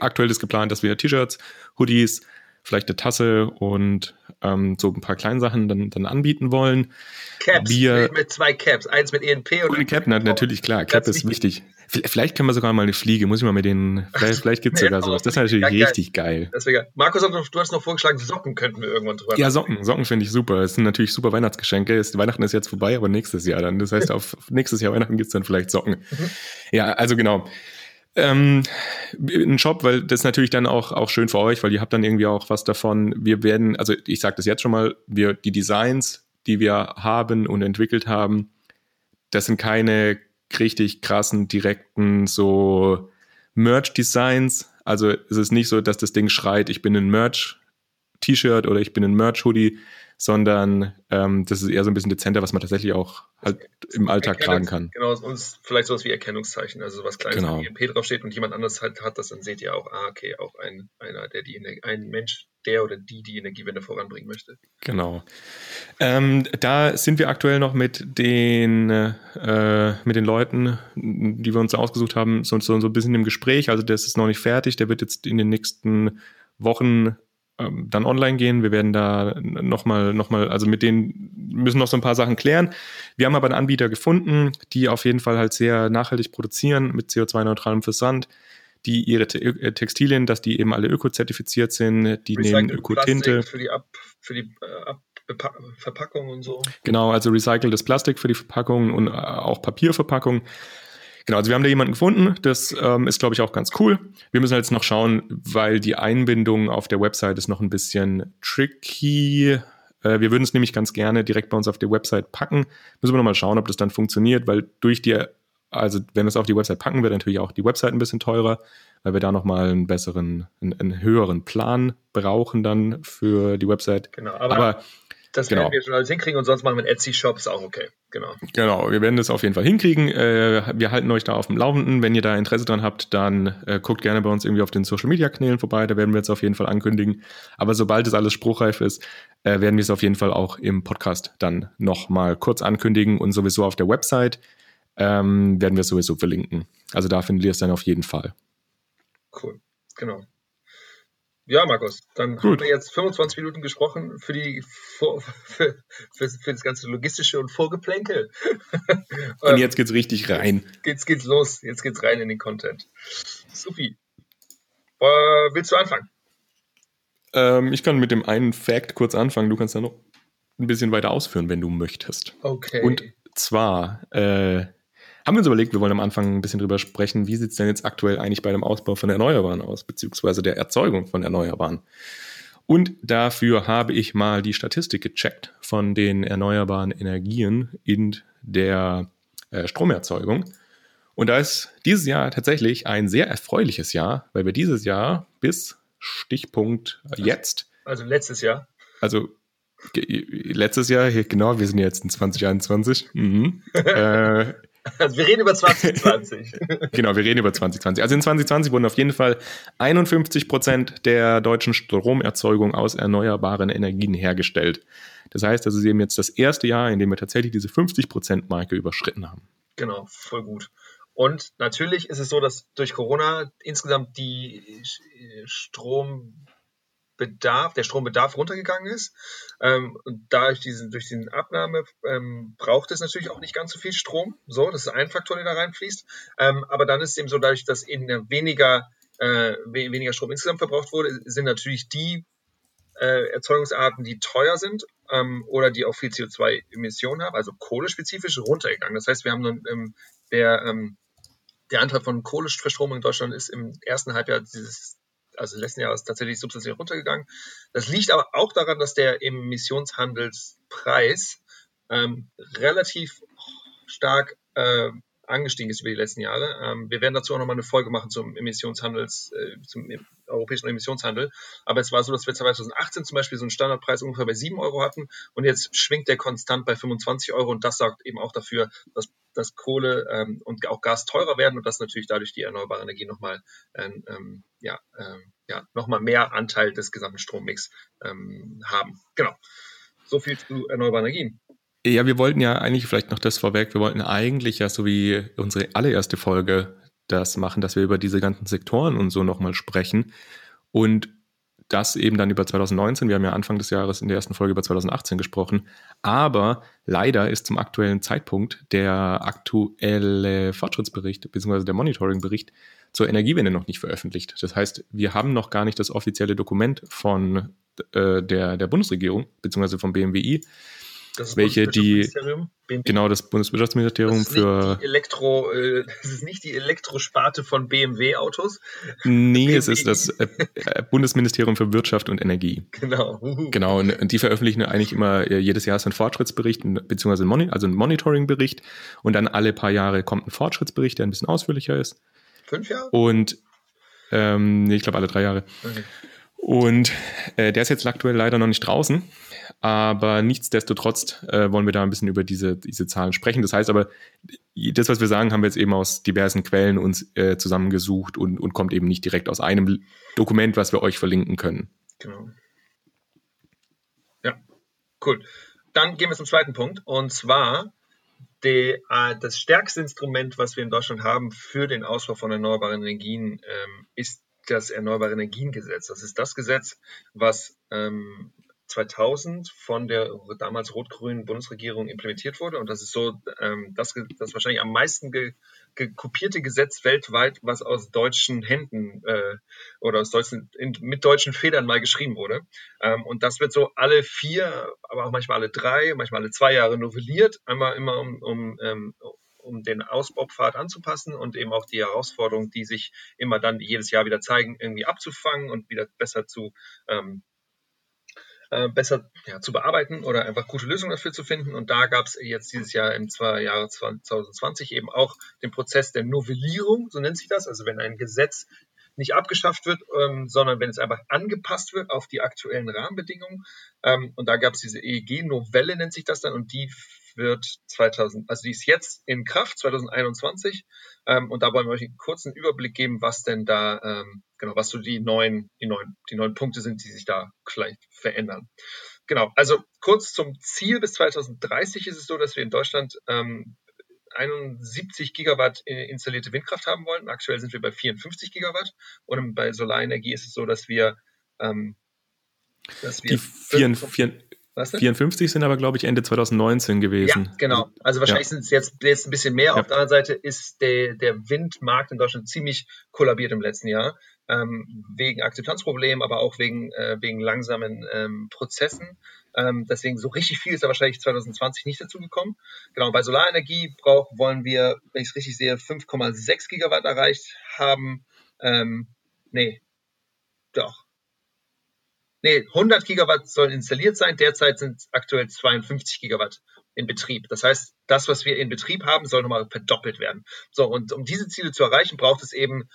aktuell ist geplant, dass wir T-Shirts, Hoodies, vielleicht eine Tasse und ähm, so ein paar kleine Sachen dann, dann anbieten wollen. Caps, wir, mit zwei Caps, eins mit ENP und eine Cap, na, natürlich klar, Cap ist wichtig. Vielleicht können wir sogar mal eine Fliege, muss ich mal mit denen, vielleicht, vielleicht gibt es sogar sowas. Das ist natürlich ja, richtig geil. geil. geil. Markus, du hast noch vorgeschlagen, Socken könnten wir irgendwann drüber Ja, Socken, Socken finde ich super. Das sind natürlich super Weihnachtsgeschenke. Weihnachten ist jetzt vorbei, aber nächstes Jahr dann. Das heißt, auf nächstes Jahr Weihnachten gibt es dann vielleicht Socken. Mhm. Ja, also genau. Ähm, ein Shop, weil das ist natürlich dann auch, auch schön für euch, weil ihr habt dann irgendwie auch was davon. Wir werden, also ich sage das jetzt schon mal, wir die Designs, die wir haben und entwickelt haben, das sind keine richtig krassen, direkten so Merch-Designs. Also es ist nicht so, dass das Ding schreit, ich bin ein Merch-T-Shirt oder ich bin ein Merch-Hoodie, sondern ähm, das ist eher so ein bisschen dezenter, was man tatsächlich auch halt im Alltag tragen kann. Genau, und vielleicht sowas wie Erkennungszeichen, also sowas Kleines, genau. wo EMP draufsteht und jemand anderes halt hat das, dann seht ihr auch, ah, okay, auch ein, einer, der die, ein Mensch, der oder die die Energiewende voranbringen möchte. Genau. Ähm, da sind wir aktuell noch mit den, äh, mit den Leuten, die wir uns ausgesucht haben, so, so, so ein bisschen im Gespräch. Also das ist noch nicht fertig. Der wird jetzt in den nächsten Wochen ähm, dann online gehen. Wir werden da nochmal, noch mal, also mit denen müssen noch so ein paar Sachen klären. Wir haben aber einen Anbieter gefunden, die auf jeden Fall halt sehr nachhaltig produzieren mit CO2-neutralem Versand die ihre Te äh, Textilien, dass die eben alle öko-zertifiziert sind, die nehmen Ökotinte. Für die, Ab, für die äh, Ab Verpackung und so. Genau, also recyceltes Plastik für die Verpackung und äh, auch Papierverpackung. Genau, also wir haben da jemanden gefunden, das ähm, ist, glaube ich, auch ganz cool. Wir müssen jetzt noch schauen, weil die Einbindung auf der Website ist noch ein bisschen tricky. Äh, wir würden es nämlich ganz gerne direkt bei uns auf der Website packen. Müssen wir noch mal schauen, ob das dann funktioniert, weil durch die, also wenn wir es auf die Website packen, wird natürlich auch die Website ein bisschen teurer, weil wir da noch mal einen besseren, einen, einen höheren Plan brauchen dann für die Website. Genau, aber, aber das genau. werden wir schon alles hinkriegen und sonst machen wir einen Etsy-Shop, ist auch okay. Genau. Genau, wir werden das auf jeden Fall hinkriegen. Äh, wir halten euch da auf dem Laufenden. Wenn ihr da Interesse dran habt, dann äh, guckt gerne bei uns irgendwie auf den Social-Media-Kanälen vorbei. Da werden wir jetzt auf jeden Fall ankündigen. Aber sobald es alles spruchreif ist, äh, werden wir es auf jeden Fall auch im Podcast dann nochmal kurz ankündigen und sowieso auf der Website ähm, werden wir es sowieso verlinken. Also da findet ihr es dann auf jeden Fall. Cool, genau. Ja, Markus, dann Gut. haben wir jetzt 25 Minuten gesprochen für, die, für, für, für das ganze Logistische und Vorgeplänkel. Und jetzt geht's richtig rein. Jetzt geht's los, jetzt geht's rein in den Content. Supi. Äh, willst du anfangen? Ähm, ich kann mit dem einen Fact kurz anfangen. Du kannst da noch ein bisschen weiter ausführen, wenn du möchtest. Okay. Und zwar äh, haben wir uns überlegt, wir wollen am Anfang ein bisschen drüber sprechen, wie sieht es denn jetzt aktuell eigentlich bei dem Ausbau von Erneuerbaren aus, beziehungsweise der Erzeugung von Erneuerbaren. Und dafür habe ich mal die Statistik gecheckt von den erneuerbaren Energien in der äh, Stromerzeugung. Und da ist dieses Jahr tatsächlich ein sehr erfreuliches Jahr, weil wir dieses Jahr bis Stichpunkt jetzt. Also letztes Jahr. Also letztes Jahr, genau, wir sind jetzt in 2021. Mhm. äh, also wir reden über 2020. genau, wir reden über 2020. Also in 2020 wurden auf jeden Fall 51 Prozent der deutschen Stromerzeugung aus erneuerbaren Energien hergestellt. Das heißt, das ist eben jetzt das erste Jahr, in dem wir tatsächlich diese 50 Prozent Marke überschritten haben. Genau, voll gut. Und natürlich ist es so, dass durch Corona insgesamt die Strom Bedarf, der Strombedarf runtergegangen ist. Ähm, und dadurch diesen, durch die Abnahme ähm, braucht es natürlich auch nicht ganz so viel Strom. So, das ist ein Faktor, der da reinfließt. Ähm, aber dann ist es eben so, dadurch, dass eben weniger, äh, weniger Strom insgesamt verbraucht wurde, sind natürlich die äh, Erzeugungsarten, die teuer sind ähm, oder die auch viel CO2-Emissionen haben, also kohlespezifisch, runtergegangen. Das heißt, wir haben nun ähm, der, ähm, der Anteil von Kohleverstromung in Deutschland ist im ersten Halbjahr dieses also letzten Jahr ist tatsächlich substanziell runtergegangen. Das liegt aber auch daran, dass der Emissionshandelspreis ähm, relativ stark äh, angestiegen ist über die letzten Jahre. Ähm, wir werden dazu auch nochmal eine Folge machen zum Emissionshandels, äh, zum europäischen Emissionshandel. Aber es war so, dass wir 2018 zum Beispiel so einen Standardpreis ungefähr bei 7 Euro hatten und jetzt schwingt der konstant bei 25 Euro und das sorgt eben auch dafür, dass, dass Kohle ähm, und auch Gas teurer werden und dass natürlich dadurch die erneuerbare Energie nochmal ähm, ähm, ja, ähm, ja, noch mehr Anteil des gesamten Strommix ähm, haben. Genau. So viel zu erneuerbaren Energien. Ja, wir wollten ja eigentlich vielleicht noch das vorweg, wir wollten eigentlich ja so wie unsere allererste Folge das machen, dass wir über diese ganzen Sektoren und so nochmal sprechen und das eben dann über 2019. Wir haben ja Anfang des Jahres in der ersten Folge über 2018 gesprochen. Aber leider ist zum aktuellen Zeitpunkt der aktuelle Fortschrittsbericht bzw. der Monitoringbericht zur Energiewende noch nicht veröffentlicht. Das heißt, wir haben noch gar nicht das offizielle Dokument von äh, der, der Bundesregierung bzw. vom BMWI, das welche die genau das Bundeswirtschaftsministerium das für Elektro äh, das ist nicht die Elektrosparte von BMW Autos. Nee, es ist das äh, äh, Bundesministerium für Wirtschaft und Energie. Genau. Genau und, und die veröffentlichen eigentlich immer äh, jedes Jahr so einen Fortschrittsbericht beziehungsweise Moni also einen Monitoringbericht und dann alle paar Jahre kommt ein Fortschrittsbericht, der ein bisschen ausführlicher ist. Fünf Jahre? Und ähm, nee, ich glaube alle drei Jahre. Okay. Und äh, der ist jetzt aktuell leider noch nicht draußen, aber nichtsdestotrotz äh, wollen wir da ein bisschen über diese, diese Zahlen sprechen. Das heißt aber, das, was wir sagen, haben wir jetzt eben aus diversen Quellen uns äh, zusammengesucht und, und kommt eben nicht direkt aus einem Dokument, was wir euch verlinken können. Genau. Ja, cool. Dann gehen wir zum zweiten Punkt und zwar die, äh, das stärkste Instrument, was wir in Deutschland haben für den Ausbau von erneuerbaren Energien, ähm, ist das Erneuerbare Energiengesetz. Das ist das Gesetz, was ähm, 2000 von der damals rot-grünen Bundesregierung implementiert wurde. Und das ist so ähm, das, das wahrscheinlich am meisten ge, ge Gesetz weltweit, was aus deutschen Händen äh, oder aus deutschen, in, mit deutschen Federn mal geschrieben wurde. Ähm, und das wird so alle vier, aber auch manchmal alle drei, manchmal alle zwei Jahre novelliert, einmal immer um, um, ähm, um den Ausbaupfad anzupassen und eben auch die Herausforderungen, die sich immer dann jedes Jahr wieder zeigen, irgendwie abzufangen und wieder besser zu ähm, äh, besser ja, zu bearbeiten oder einfach gute Lösungen dafür zu finden. Und da gab es jetzt dieses Jahr im Jahr 2020 eben auch den Prozess der Novellierung, so nennt sich das. Also wenn ein Gesetz nicht abgeschafft wird, ähm, sondern wenn es einfach angepasst wird auf die aktuellen Rahmenbedingungen. Ähm, und da gab es diese EEG-Novelle, nennt sich das dann, und die wird 2000, also die ist jetzt in Kraft 2021. Ähm, und da wollen wir euch einen kurzen Überblick geben, was denn da, ähm, genau, was so die neuen, die neuen, die neuen Punkte sind, die sich da vielleicht verändern. Genau, also kurz zum Ziel bis 2030 ist es so, dass wir in Deutschland ähm, 71 Gigawatt installierte Windkraft haben wollen. Aktuell sind wir bei 54 Gigawatt. Und bei Solarenergie ist es so, dass wir, ähm, dass wir die 4, 4, 54 sind aber, glaube ich, Ende 2019 gewesen. Ja, genau. Also wahrscheinlich ja. sind es jetzt, jetzt ein bisschen mehr. Ja. Auf der anderen Seite ist der, der Windmarkt in Deutschland ziemlich kollabiert im letzten Jahr. Ähm, wegen Akzeptanzproblemen, aber auch wegen, äh, wegen langsamen ähm, Prozessen. Ähm, deswegen so richtig viel ist da wahrscheinlich 2020 nicht dazu gekommen. Genau, bei Solarenergie brauch, wollen wir, wenn ich es richtig sehe, 5,6 Gigawatt erreicht haben. Ähm, nee, doch. Nee, 100 Gigawatt sollen installiert sein. Derzeit sind aktuell 52 Gigawatt in Betrieb. Das heißt, das, was wir in Betrieb haben, soll nochmal verdoppelt werden. So, und um diese Ziele zu erreichen, braucht es eben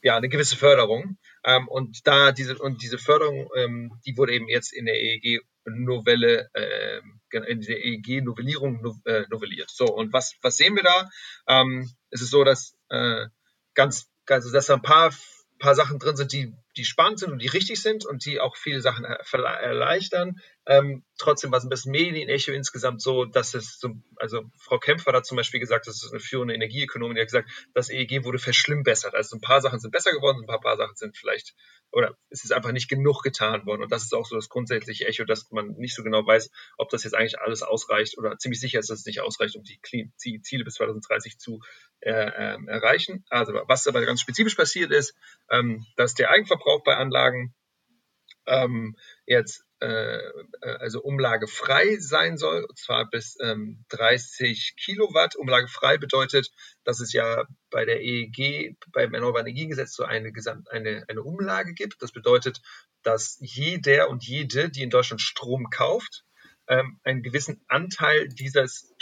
ja, eine gewisse Förderung. Ähm, und da diese, und diese Förderung, ähm, die wurde eben jetzt in der EEG-Novelle, äh, in der EEG-Novellierung no, äh, novelliert. So, und was, was sehen wir da? Ähm, es ist so, dass äh, ganz, also dass da ein paar paar Sachen drin sind, die, die spannend sind und die richtig sind und die auch viele Sachen erleichtern. Ähm, trotzdem war es ein bisschen Medienecho insgesamt so, dass es so, also Frau Kempfer hat zum Beispiel gesagt, das ist eine führende Energieökonomin, die hat gesagt, das EEG wurde verschlimmbessert. Also ein paar Sachen sind besser geworden, ein paar, paar Sachen sind vielleicht, oder es ist einfach nicht genug getan worden. Und das ist auch so das grundsätzliche Echo, dass man nicht so genau weiß, ob das jetzt eigentlich alles ausreicht oder ziemlich sicher ist, dass es nicht ausreicht, um die Ziele bis 2030 zu äh, äh, erreichen. Also was aber ganz spezifisch passiert ist, ähm, dass der Eigenverbrauch bei Anlagen ähm, jetzt äh, äh, also umlagefrei sein soll, und zwar bis ähm, 30 Kilowatt. Umlagefrei bedeutet, dass es ja bei der EEG, beim Erneuerbaren Energiegesetz so eine, Gesamt, eine, eine Umlage gibt. Das bedeutet, dass jeder und jede, die in Deutschland Strom kauft, ähm, einen gewissen Anteil dieses,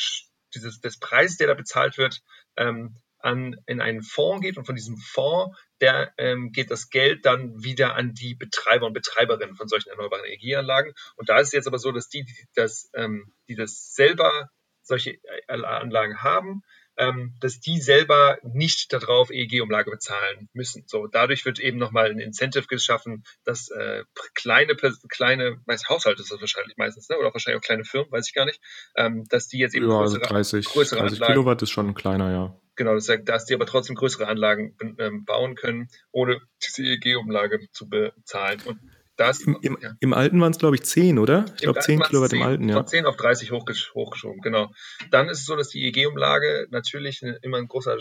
dieses, des Preises, der da bezahlt wird, ähm, an, in einen Fonds geht und von diesem Fonds, der ähm, geht das Geld dann wieder an die Betreiber und Betreiberinnen von solchen erneuerbaren Energieanlagen. Und da ist es jetzt aber so, dass die, die das, ähm, die das selber solche äh, Anlagen haben, ähm, dass die selber nicht darauf EEG-Umlage bezahlen müssen. So, dadurch wird eben nochmal ein Incentive geschaffen, dass äh, kleine, kleine, meist Haushalte ist das wahrscheinlich meistens, ne? oder wahrscheinlich auch kleine Firmen, weiß ich gar nicht, ähm, dass die jetzt eben ja, größere, also 30, größere 30 Anlagen, Kilowatt ist schon kleiner, ja. Genau, das sagt, dass die aber trotzdem größere Anlagen ähm, bauen können, ohne diese EEG-Umlage zu bezahlen. Und das, Im, im, ja. im Alten waren es, glaube ich, 10, oder? Ich glaube 10 Kilowatt 10, im Alten, ja. Von 10 auf 30 hochgesch hochgeschoben, genau. Dann ist es so, dass die EEG-Umlage natürlich immer ein großer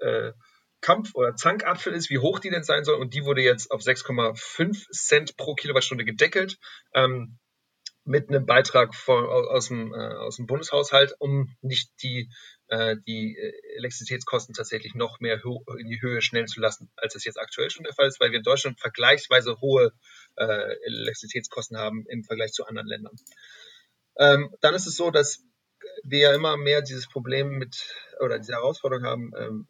äh, Kampf oder Zankapfel ist, wie hoch die denn sein soll. Und die wurde jetzt auf 6,5 Cent pro Kilowattstunde gedeckelt. Ähm, mit einem Beitrag von, aus, dem, äh, aus dem Bundeshaushalt, um nicht die, äh, die äh, Elektrizitätskosten tatsächlich noch mehr in die Höhe schnellen zu lassen, als es jetzt aktuell schon der Fall ist, weil wir in Deutschland vergleichsweise hohe äh, Elektrizitätskosten haben im Vergleich zu anderen Ländern. Ähm, dann ist es so, dass wir ja immer mehr dieses Problem mit oder diese Herausforderung haben, ähm,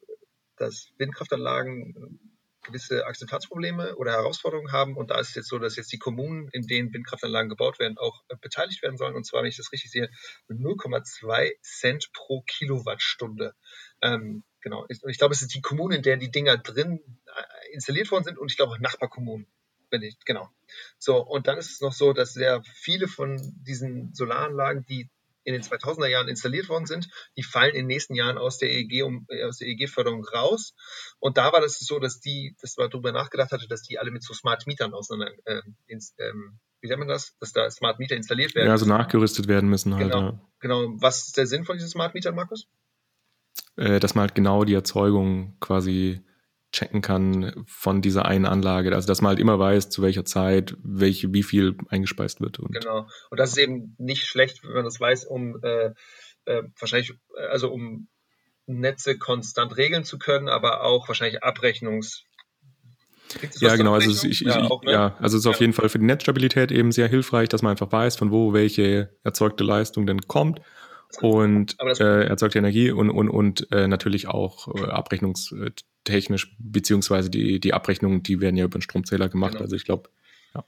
dass Windkraftanlagen gewisse Akzeptanzprobleme oder Herausforderungen haben. Und da ist es jetzt so, dass jetzt die Kommunen, in denen Windkraftanlagen gebaut werden, auch äh, beteiligt werden sollen. Und zwar, wenn ich das richtig sehe, mit 0,2 Cent pro Kilowattstunde. Ähm, genau. Und ich glaube, es ist die Kommunen, in der die Dinger drin äh, installiert worden sind und ich glaube auch Nachbarkommunen. Wenn ich, genau. So, und dann ist es noch so, dass sehr viele von diesen Solaranlagen, die in den 2000er Jahren installiert worden sind, die fallen in den nächsten Jahren aus der EEG um, äh, aus der EEG-Förderung raus. Und da war das so, dass die, dass man darüber nachgedacht hatte, dass die alle mit so Smart Mietern auseinander, äh, ins, ähm, wie nennt man das, dass da Smart Meter installiert werden. Ja, so nachgerüstet werden müssen halt. Genau. Ja. genau. Was ist der Sinn von diesen Smart Mietern, Markus? Äh, dass man halt genau die Erzeugung quasi checken kann von dieser einen Anlage. Also dass man halt immer weiß, zu welcher Zeit, welche, wie viel eingespeist wird. Und genau. Und das ist eben nicht schlecht, wenn man das weiß, um äh, äh, wahrscheinlich, also um Netze konstant regeln zu können, aber auch wahrscheinlich Abrechnungs ja, genau. Also ich, ich, ja, auch, ne? ja, also es ist ja. auf jeden Fall für die Netzstabilität eben sehr hilfreich, dass man einfach weiß, von wo welche erzeugte Leistung denn kommt und äh, erzeugte Energie und, und, und äh, natürlich auch äh, Abrechnungs technisch, beziehungsweise die, die Abrechnungen, die werden ja über den Stromzähler gemacht. Genau. Also ich glaube, ja.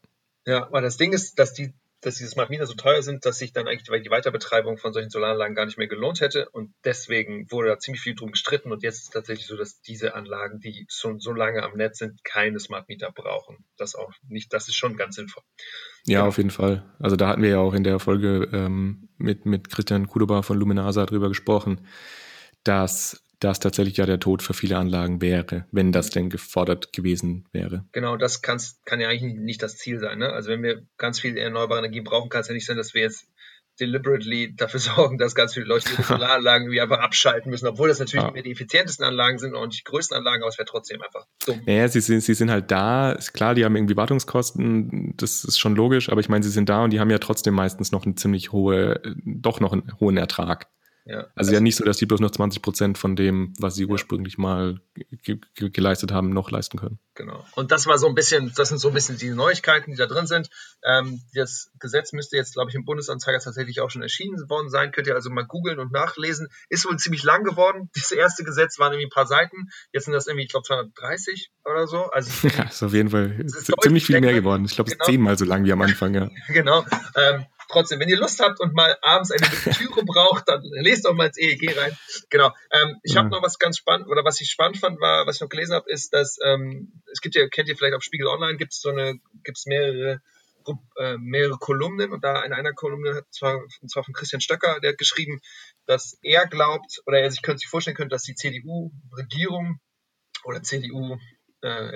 Ja, aber das Ding ist, dass die, dass diese Smart Meter so teuer sind, dass sich dann eigentlich die Weiterbetreibung von solchen Solaranlagen gar nicht mehr gelohnt hätte. Und deswegen wurde da ziemlich viel drum gestritten. Und jetzt ist es tatsächlich so, dass diese Anlagen, die schon so lange am Netz sind, keine Smart Meter brauchen. Das auch nicht, das ist schon ganz sinnvoll. Ja, ja. auf jeden Fall. Also da hatten wir ja auch in der Folge ähm, mit, mit Christian Kudoba von Luminasa drüber gesprochen, dass das tatsächlich ja der Tod für viele Anlagen wäre, wenn das denn gefordert gewesen wäre. Genau, das kann ja eigentlich nicht das Ziel sein. Ne? Also wenn wir ganz viel erneuerbare Energie brauchen, kann es ja nicht sein, dass wir jetzt deliberately dafür sorgen, dass ganz viele Leute ihre Solaranlagen wie einfach abschalten müssen, obwohl das natürlich ja. die effizientesten Anlagen sind und die größten Anlagen, aber es wäre trotzdem einfach dumm. Naja, sie sind, sie sind halt da, ist klar, die haben irgendwie Wartungskosten, das ist schon logisch, aber ich meine, sie sind da und die haben ja trotzdem meistens noch eine ziemlich hohe, doch noch einen hohen Ertrag. Ja. Also ja nicht so, dass die bloß noch 20 Prozent von dem, was sie ursprünglich mal ge ge geleistet haben, noch leisten können. Genau. Und das war so ein bisschen, das sind so ein bisschen die Neuigkeiten, die da drin sind. Ähm, das Gesetz müsste jetzt, glaube ich, im Bundesanzeiger tatsächlich auch schon erschienen worden sein. Könnt ihr also mal googeln und nachlesen. Ist wohl ziemlich lang geworden. Das erste Gesetz waren irgendwie ein paar Seiten. Jetzt sind das irgendwie, ich glaube, 230 oder so. Also ja, ist auf jeden Fall ziemlich viel mehr geworden. Ich glaube, es genau. ist zehnmal so lang wie am Anfang, ja. genau. Ähm, trotzdem, wenn ihr Lust habt und mal abends eine Lektüre braucht, dann lest auch mal ins EEG rein. Genau. Ähm, ich habe noch was ganz spannend, oder was ich spannend fand, war, was ich noch gelesen habe, ist, dass ähm, es gibt ja, kennt ihr vielleicht auf Spiegel Online, gibt es so eine, gibt es mehrere äh, mehrere Kolumnen und da in einer Kolumne hat zwar, und zwar von Christian Stöcker, der hat geschrieben, dass er glaubt oder er sich könnte sich vorstellen könnte, dass die CDU-Regierung oder CDU äh,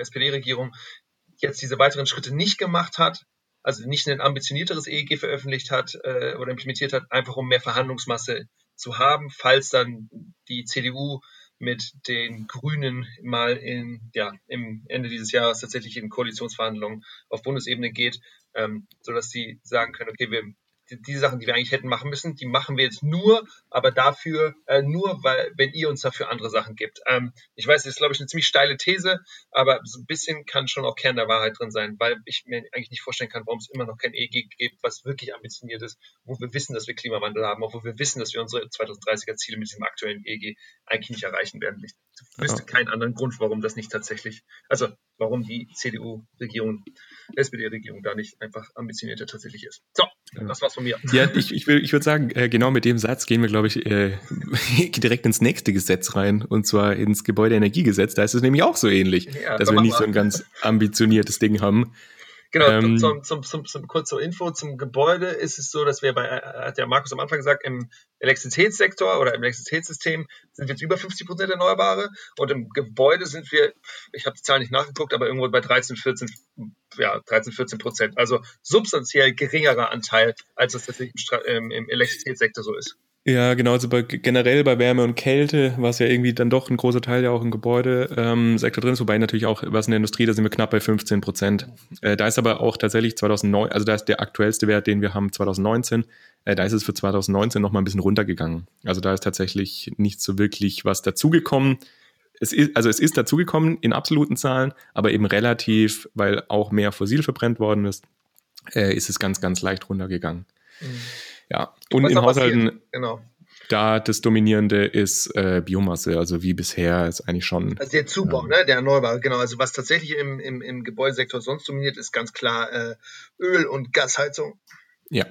jetzt diese weiteren Schritte nicht gemacht hat, also nicht ein ambitionierteres EEG veröffentlicht hat äh, oder implementiert hat, einfach um mehr Verhandlungsmasse zu haben, falls dann die CDU mit den Grünen mal in, ja, im Ende dieses Jahres tatsächlich in Koalitionsverhandlungen auf Bundesebene geht, ähm, sodass sie sagen können, okay, wir die, Sachen, die wir eigentlich hätten machen müssen, die machen wir jetzt nur, aber dafür äh, nur, weil wenn ihr uns dafür andere Sachen gibt. Ähm, ich weiß, das ist glaube ich eine ziemlich steile These, aber so ein bisschen kann schon auch Kern der Wahrheit drin sein, weil ich mir eigentlich nicht vorstellen kann, warum es immer noch kein EEG gibt, was wirklich ambitioniert ist, wo wir wissen, dass wir Klimawandel haben, obwohl wir wissen, dass wir unsere 2030er Ziele mit diesem aktuellen EEG eigentlich nicht erreichen werden. Ich wüsste keinen anderen Grund, warum das nicht tatsächlich, also warum die CDU-Regierung, SPD-Regierung da nicht einfach ambitionierter tatsächlich ist. So, das war's von mir. Ja, ich, ich, will, ich würde sagen, äh, genau mit dem Satz gehen wir, glaube ich, äh, direkt ins nächste Gesetz rein, und zwar ins Gebäudeenergiegesetz. Da ist es nämlich auch so ähnlich, ja, dass wir nicht so ein ganz ambitioniertes Ding haben. Genau, ähm, zum, zum, zum, zum, kurz zur Info zum Gebäude ist es so, dass wir bei, hat der Markus am Anfang gesagt, im Elektrizitätssektor oder im Elektrizitätssystem sind wir jetzt über 50 Prozent Erneuerbare und im Gebäude sind wir, ich habe die Zahlen nicht nachgeguckt, aber irgendwo bei 13, 14, ja, 13, 14 Prozent. Also substanziell geringerer Anteil, als das tatsächlich im, im Elektrizitätssektor so ist. Ja, genau, also bei, generell bei Wärme und Kälte, was ja irgendwie dann doch ein großer Teil ja auch im Gebäudesektor ähm, drin ist, wobei natürlich auch was in der Industrie, da sind wir knapp bei 15 Prozent. Äh, da ist aber auch tatsächlich 2009, also da ist der aktuellste Wert, den wir haben, 2019, äh, da ist es für 2019 nochmal ein bisschen runtergegangen. Also da ist tatsächlich nicht so wirklich was dazugekommen. Es ist, also es ist dazugekommen in absoluten Zahlen, aber eben relativ, weil auch mehr Fossil verbrennt worden ist, äh, ist es ganz, ganz leicht runtergegangen. Mhm. Ja, und in Haushalten, genau. da das Dominierende ist äh, Biomasse, also wie bisher ist eigentlich schon. Also der Zubau, ähm, ne, der Erneuerbare, genau. Also was tatsächlich im, im, im Gebäudesektor sonst dominiert, ist ganz klar äh, Öl- und Gasheizung. Ja,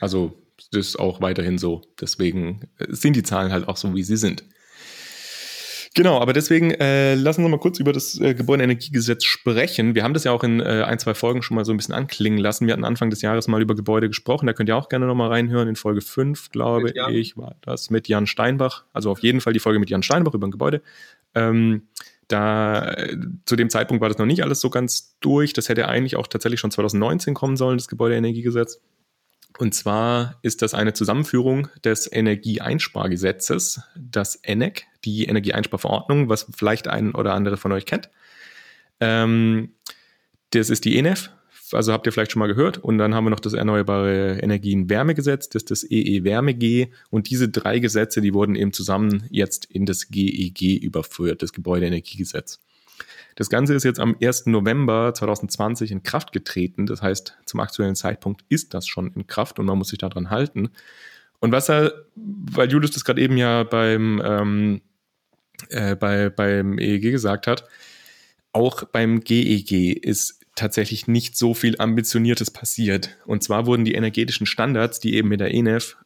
also das ist auch weiterhin so. Deswegen äh, sind die Zahlen halt auch so, wie sie sind. Genau, aber deswegen äh, lassen wir mal kurz über das äh, Gebäudeenergiegesetz sprechen. Wir haben das ja auch in äh, ein, zwei Folgen schon mal so ein bisschen anklingen lassen. Wir hatten Anfang des Jahres mal über Gebäude gesprochen. Da könnt ihr auch gerne nochmal reinhören. In Folge 5, glaube ich, war das mit Jan Steinbach. Also auf jeden Fall die Folge mit Jan Steinbach über ein Gebäude. Ähm, da äh, zu dem Zeitpunkt war das noch nicht alles so ganz durch. Das hätte eigentlich auch tatsächlich schon 2019 kommen sollen, das Gebäudeenergiegesetz. Und zwar ist das eine Zusammenführung des Energieeinspargesetzes, das ENEC, die Energieeinsparverordnung, was vielleicht ein oder andere von euch kennt. Ähm, das ist die ENEF, also habt ihr vielleicht schon mal gehört. Und dann haben wir noch das Erneuerbare Energien-Wärmegesetz, das ist das EE-Wärme-G. Und diese drei Gesetze, die wurden eben zusammen jetzt in das GEG e überführt, das Gebäudeenergiegesetz. Das Ganze ist jetzt am 1. November 2020 in Kraft getreten. Das heißt, zum aktuellen Zeitpunkt ist das schon in Kraft und man muss sich daran halten. Und was er, weil Julius das gerade eben ja beim, ähm, äh, bei, beim EEG gesagt hat, auch beim GEG e ist tatsächlich nicht so viel Ambitioniertes passiert. Und zwar wurden die energetischen Standards, die eben mit der ENEF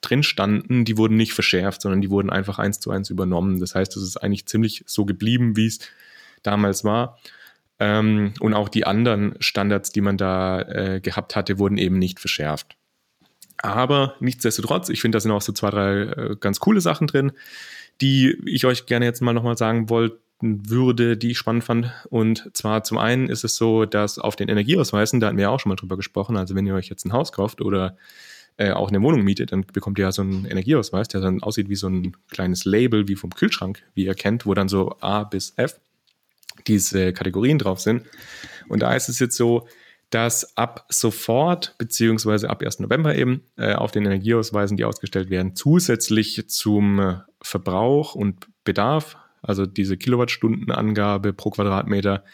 drin standen, die wurden nicht verschärft, sondern die wurden einfach eins zu eins übernommen. Das heißt, es ist eigentlich ziemlich so geblieben, wie es damals war. Ähm, und auch die anderen Standards, die man da äh, gehabt hatte, wurden eben nicht verschärft. Aber nichtsdestotrotz, ich finde, da sind auch so zwei, drei äh, ganz coole Sachen drin, die ich euch gerne jetzt mal nochmal sagen wollte würde, die ich spannend fand. Und zwar zum einen ist es so, dass auf den Energieausweisen, da hatten wir ja auch schon mal drüber gesprochen, also wenn ihr euch jetzt ein Haus kauft oder äh, auch eine Wohnung mietet, dann bekommt ihr ja so einen Energieausweis, der dann aussieht wie so ein kleines Label, wie vom Kühlschrank, wie ihr kennt, wo dann so A bis F diese Kategorien drauf sind. Und da ist es jetzt so, dass ab sofort, beziehungsweise ab 1. November eben, äh, auf den Energieausweisen, die ausgestellt werden, zusätzlich zum äh, Verbrauch und Bedarf, also diese Kilowattstundenangabe pro Quadratmeter,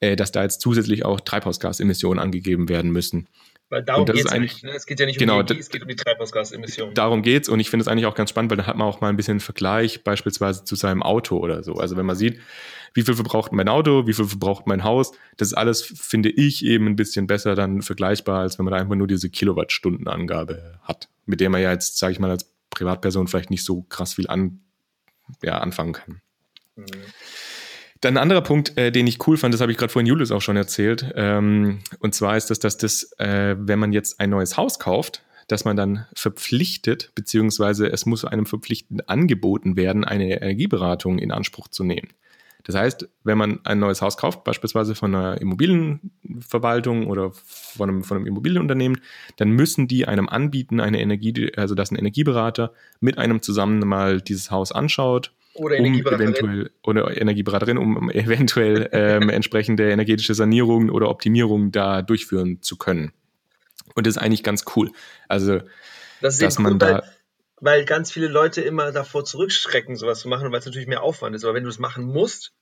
äh, dass da jetzt zusätzlich auch Treibhausgasemissionen angegeben werden müssen. Weil darum geht es eigentlich. Ne? Es geht ja nicht genau, um die Energie, es geht um die Treibhausgasemissionen. Darum geht es und ich finde es eigentlich auch ganz spannend, weil da hat man auch mal ein bisschen Vergleich beispielsweise zu seinem Auto oder so. Also wenn man sieht, wie viel verbraucht mein Auto, wie viel verbraucht mein Haus, das ist alles, finde ich, eben ein bisschen besser dann vergleichbar, als wenn man da einfach nur diese Kilowattstundenangabe hat, mit der man ja jetzt, sage ich mal, als Privatperson vielleicht nicht so krass viel an, ja, anfangen kann. Mhm. Dann ein anderer Punkt, äh, den ich cool fand, das habe ich gerade vorhin Julius auch schon erzählt. Ähm, und zwar ist das, dass das, äh, wenn man jetzt ein neues Haus kauft, dass man dann verpflichtet, beziehungsweise es muss einem verpflichtend angeboten werden, eine Energieberatung in Anspruch zu nehmen. Das heißt, wenn man ein neues Haus kauft, beispielsweise von einer Immobilienverwaltung oder von einem, von einem Immobilienunternehmen, dann müssen die einem anbieten, eine Energie, also dass ein Energieberater mit einem zusammen mal dieses Haus anschaut oder um eventuell oder Energieberaterin, um eventuell ähm, entsprechende energetische Sanierungen oder Optimierungen da durchführen zu können. Und das ist eigentlich ganz cool. Also, das dass man cool, da weil, weil ganz viele Leute immer davor zurückschrecken, sowas zu machen, weil es natürlich mehr Aufwand ist. Aber wenn du es machen musst,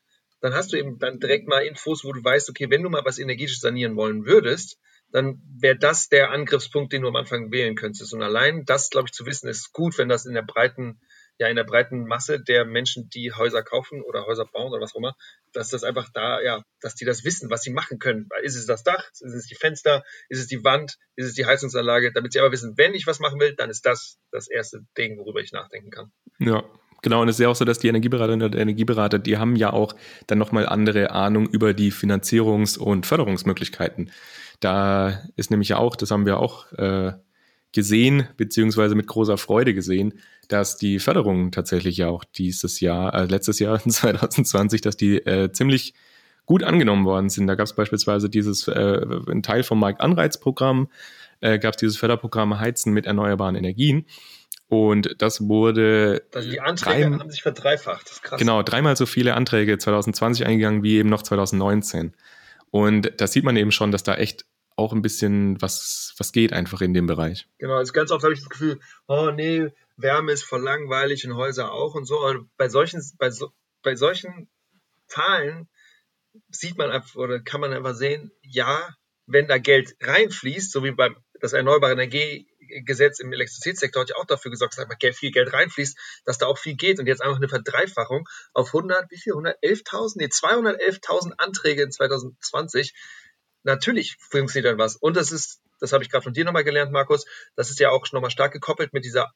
dann hast du eben dann direkt mal Infos, wo du weißt, okay, wenn du mal was energetisch sanieren wollen würdest, dann wäre das der Angriffspunkt, den du am Anfang wählen könntest. Und allein das, glaube ich, zu wissen, ist gut, wenn das in der breiten ja in der breiten Masse der Menschen, die Häuser kaufen oder Häuser bauen oder was auch immer, dass das einfach da, ja, dass die das wissen, was sie machen können. Ist es das Dach? Ist es die Fenster? Ist es die Wand? Ist es die Heizungsanlage? Damit sie aber wissen, wenn ich was machen will, dann ist das das erste Ding, worüber ich nachdenken kann. Ja, Genau, und es ist ja auch so, dass die Energieberaterinnen und Energieberater, die haben ja auch dann nochmal andere Ahnung über die Finanzierungs- und Förderungsmöglichkeiten. Da ist nämlich ja auch, das haben wir auch äh, gesehen, beziehungsweise mit großer Freude gesehen, dass die Förderungen tatsächlich ja auch dieses Jahr, äh, letztes Jahr 2020, dass die äh, ziemlich gut angenommen worden sind. Da gab es beispielsweise dieses, äh, ein Teil vom Marktanreizprogramm, äh, gab es dieses Förderprogramm Heizen mit erneuerbaren Energien. Und das wurde. Also die Anträge drei, haben sich verdreifacht. Das ist krass. Genau, dreimal so viele Anträge 2020 eingegangen wie eben noch 2019. Und da sieht man eben schon, dass da echt auch ein bisschen was, was geht einfach in dem Bereich. Genau, also ganz oft habe ich das Gefühl, oh nee, Wärme ist voll langweilig in Häuser auch und so. Aber bei solchen, bei, so, bei solchen Zahlen sieht man einfach oder kann man einfach sehen, ja, wenn da Geld reinfließt, so wie beim das Erneuerbare Energiegesetz im Elektrizitätssektor hat ja auch dafür gesorgt, dass einfach viel Geld reinfließt, dass da auch viel geht und jetzt einfach eine Verdreifachung auf 100, wie viel? 111.000? Nee, 211.000 Anträge in 2020. Natürlich funktioniert dann was. Und das ist, das habe ich gerade von dir nochmal gelernt, Markus, das ist ja auch nochmal stark gekoppelt mit dieser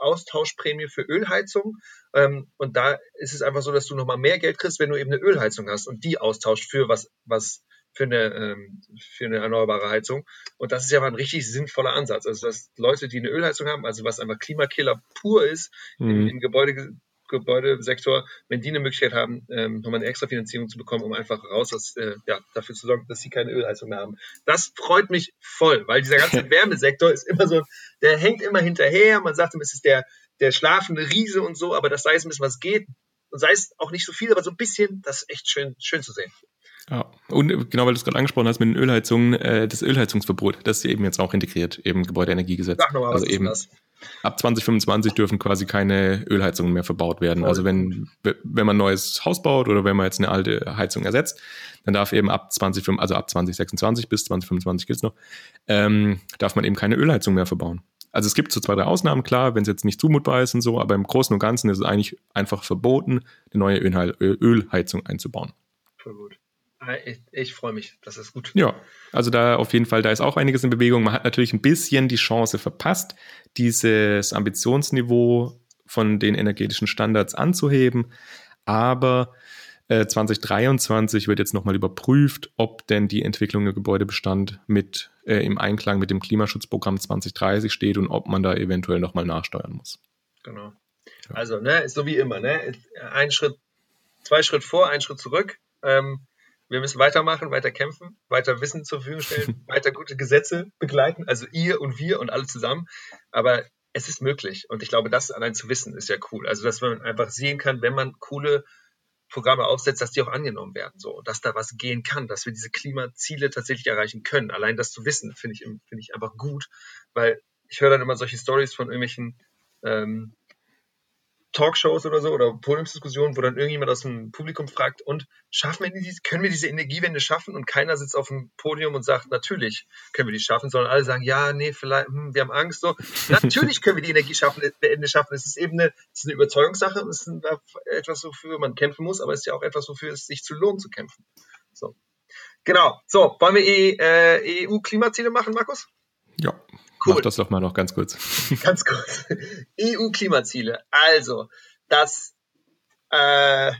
Austauschprämie für Ölheizung. Ähm, und da ist es einfach so, dass du nochmal mehr Geld kriegst, wenn du eben eine Ölheizung hast und die austauscht für was, was für eine, ähm, für eine erneuerbare Heizung. Und das ist ja mal ein richtig sinnvoller Ansatz. Also, dass Leute, die eine Ölheizung haben, also was einfach Klimakiller pur ist, mhm. im, im Gebäude, Gebäudesektor, wenn die eine Möglichkeit haben, ähm, nochmal eine extra Finanzierung zu bekommen, um einfach raus dass, äh, ja, dafür zu sorgen, dass sie keine Ölheizung mehr haben. Das freut mich voll, weil dieser ganze Wärmesektor ist immer so, der hängt immer hinterher. Man sagt, es ist der, der schlafende Riese und so, aber das sei es ein bisschen was geht. Und sei es auch nicht so viel, aber so ein bisschen, das ist echt schön, schön zu sehen. Ja, und genau, weil du es gerade angesprochen hast mit den Ölheizungen, äh, das Ölheizungsverbot, das ist eben jetzt auch integriert, eben Gebäudeenergiegesetz. Sag nochmal, also eben, das? Ab 2025 dürfen quasi keine Ölheizungen mehr verbaut werden. Also wenn, wenn man ein neues Haus baut oder wenn man jetzt eine alte Heizung ersetzt, dann darf eben ab 20, also ab 2026 bis 2025 gilt es noch, ähm, darf man eben keine Ölheizung mehr verbauen. Also es gibt so zwei, drei Ausnahmen, klar, wenn es jetzt nicht zumutbar ist und so, aber im Großen und Ganzen ist es eigentlich einfach verboten, eine neue Ölheizung einzubauen. Voll gut. Ah, ich, ich freue mich, das ist gut. Ja, also da auf jeden Fall, da ist auch einiges in Bewegung. Man hat natürlich ein bisschen die Chance verpasst, dieses Ambitionsniveau von den energetischen Standards anzuheben. Aber äh, 2023 wird jetzt nochmal überprüft, ob denn die Entwicklung der Gebäudebestand mit äh, im Einklang mit dem Klimaschutzprogramm 2030 steht und ob man da eventuell nochmal nachsteuern muss. Genau. Also, ne, so wie immer, ne? Ein Schritt, zwei Schritt vor, ein Schritt zurück. Ähm, wir müssen weitermachen, weiter kämpfen, weiter Wissen zur Verfügung stellen, weiter gute Gesetze begleiten, also ihr und wir und alle zusammen. Aber es ist möglich. Und ich glaube, das allein zu wissen ist ja cool. Also, dass man einfach sehen kann, wenn man coole Programme aufsetzt, dass die auch angenommen werden, so, dass da was gehen kann, dass wir diese Klimaziele tatsächlich erreichen können. Allein das zu wissen, finde ich, finde ich einfach gut, weil ich höre dann immer solche Stories von irgendwelchen ähm, Talkshows oder so oder Podiumsdiskussionen, wo dann irgendjemand aus dem Publikum fragt, und schaffen wir diese, können wir diese Energiewende schaffen? Und keiner sitzt auf dem Podium und sagt, natürlich können wir die schaffen, sondern alle sagen, ja, nee, vielleicht, hm, wir haben Angst. So, natürlich können wir die Energie schaffen, Ende schaffen. Es ist eben eine, ist eine Überzeugungssache, es ist etwas, wofür man kämpfen muss, aber es ist ja auch etwas, wofür es sich zu lohnt zu kämpfen. So. Genau. So, wollen wir äh, EU-Klimaziele machen, Markus? Ja, Cool. Mach das doch mal noch ganz kurz. Ganz kurz. EU-Klimaziele. Also, das äh,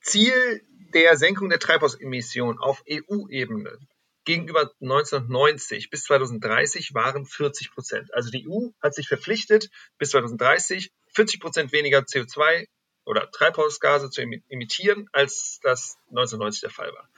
Ziel der Senkung der Treibhausemissionen auf EU-Ebene gegenüber 1990 bis 2030 waren 40 Prozent. Also die EU hat sich verpflichtet, bis 2030 40 Prozent weniger CO2 oder Treibhausgase zu emittieren, als das 1990 der Fall war.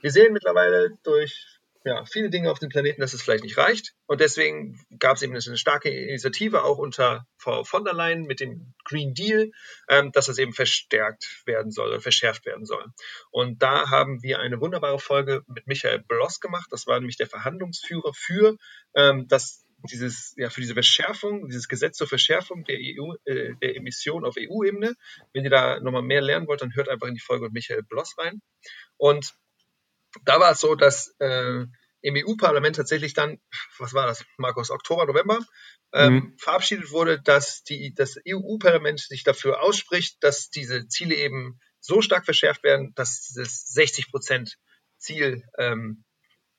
Wir sehen mittlerweile durch ja, viele Dinge auf dem Planeten, dass es vielleicht nicht reicht. Und deswegen gab es eben eine starke Initiative auch unter Frau von der Leyen mit dem Green Deal, ähm, dass das eben verstärkt werden soll oder verschärft werden soll. Und da haben wir eine wunderbare Folge mit Michael Bloss gemacht. Das war nämlich der Verhandlungsführer für ähm, das dieses, ja, für diese Verschärfung, dieses Gesetz zur Verschärfung der EU, äh, der Emissionen auf EU-Ebene. Wenn ihr da nochmal mehr lernen wollt, dann hört einfach in die Folge mit Michael Bloss rein. Und da war es so, dass äh, im EU-Parlament tatsächlich dann, was war das, Markus, Oktober, November, ähm, mhm. verabschiedet wurde, dass die, das EU-Parlament sich dafür ausspricht, dass diese Ziele eben so stark verschärft werden, dass dieses 60 Prozent Ziel ähm,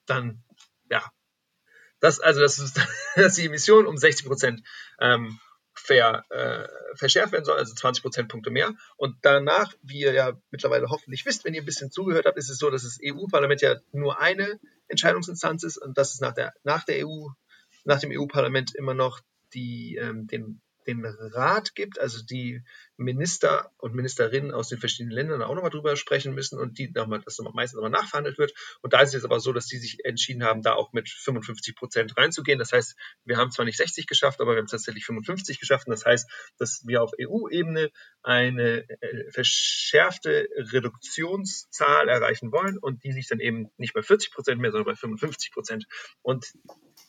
dann, ja, das, also, dass, dass die Emissionen um 60 Prozent ähm, ver, äh, verschärft werden soll, also 20 Prozentpunkte mehr. Und danach, wie ihr ja mittlerweile hoffentlich wisst, wenn ihr ein bisschen zugehört habt, ist es so, dass das EU-Parlament ja nur eine Entscheidungsinstanz ist und dass es nach der, nach der EU, nach dem EU-Parlament immer noch die, ähm, den den Rat gibt, also die Minister und Ministerinnen aus den verschiedenen Ländern auch nochmal drüber sprechen müssen und die nochmal, das meistens nochmal nachverhandelt wird. Und da ist es jetzt aber so, dass die sich entschieden haben, da auch mit 55 Prozent reinzugehen. Das heißt, wir haben zwar nicht 60 geschafft, aber wir haben tatsächlich 55 geschafft. Und das heißt, dass wir auf EU-Ebene eine äh, verschärfte Reduktionszahl erreichen wollen und die sich dann eben nicht bei 40 Prozent mehr, sondern bei 55 Prozent. Und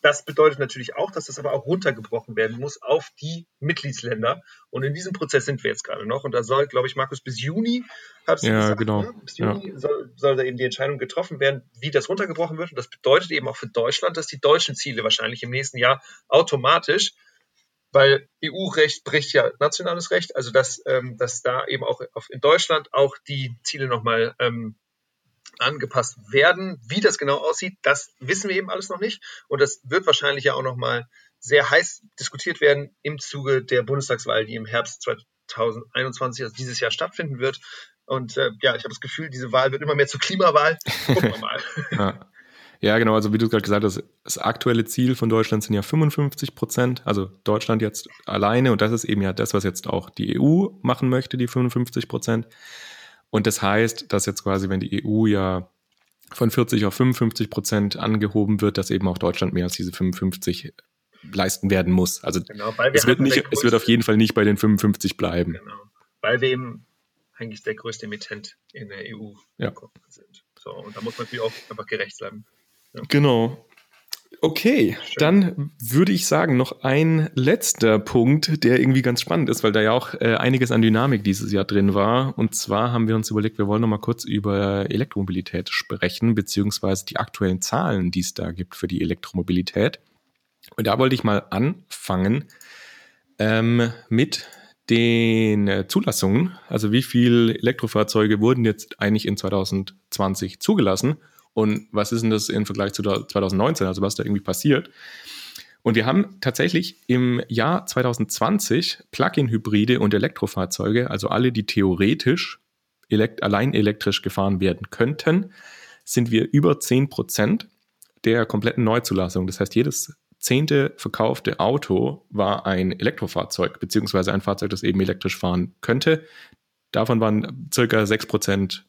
das bedeutet natürlich auch, dass das aber auch runtergebrochen werden muss auf die Mitgliedsländer. Und in diesem Prozess sind wir jetzt gerade noch. Und da soll, glaube ich, Markus, bis Juni, hat ja, gesagt, genau. Ne? bis Juni ja. soll, soll da eben die Entscheidung getroffen werden, wie das runtergebrochen wird. Und das bedeutet eben auch für Deutschland, dass die deutschen Ziele wahrscheinlich im nächsten Jahr automatisch weil EU-Recht bricht ja nationales Recht, also dass, ähm, dass da eben auch in Deutschland auch die Ziele nochmal ähm, angepasst werden. Wie das genau aussieht, das wissen wir eben alles noch nicht. Und das wird wahrscheinlich ja auch nochmal sehr heiß diskutiert werden im Zuge der Bundestagswahl, die im Herbst 2021, also dieses Jahr stattfinden wird. Und äh, ja, ich habe das Gefühl, diese Wahl wird immer mehr zur Klimawahl. Gucken wir mal. ja. ja. genau. Also wie du gerade gesagt hast, das aktuelle Ziel von Deutschland sind ja 55 Prozent. Also Deutschland jetzt alleine. Und das ist eben ja das, was jetzt auch die EU machen möchte, die 55 Prozent. Und das heißt, dass jetzt quasi, wenn die EU ja von 40 auf 55 Prozent angehoben wird, dass eben auch Deutschland mehr als diese 55 leisten werden muss. Also genau, es, wird nicht, es wird auf jeden Fall nicht bei den 55 bleiben. Genau, weil wir eben eigentlich der größte Emittent in der EU ja. sind. So, und da muss man natürlich auch einfach gerecht bleiben. Ja. Genau. Okay, Schön. dann würde ich sagen, noch ein letzter Punkt, der irgendwie ganz spannend ist, weil da ja auch äh, einiges an Dynamik dieses Jahr drin war. Und zwar haben wir uns überlegt, wir wollen noch mal kurz über Elektromobilität sprechen, beziehungsweise die aktuellen Zahlen, die es da gibt für die Elektromobilität. Und da wollte ich mal anfangen ähm, mit den Zulassungen. Also wie viele Elektrofahrzeuge wurden jetzt eigentlich in 2020 zugelassen? Und was ist denn das im Vergleich zu 2019? Also was da irgendwie passiert? Und wir haben tatsächlich im Jahr 2020 Plug-in-Hybride und Elektrofahrzeuge, also alle, die theoretisch elekt allein elektrisch gefahren werden könnten, sind wir über 10 Prozent der kompletten Neuzulassung. Das heißt, jedes zehnte verkaufte Auto war ein Elektrofahrzeug, beziehungsweise ein Fahrzeug, das eben elektrisch fahren könnte. Davon waren circa 6 Prozent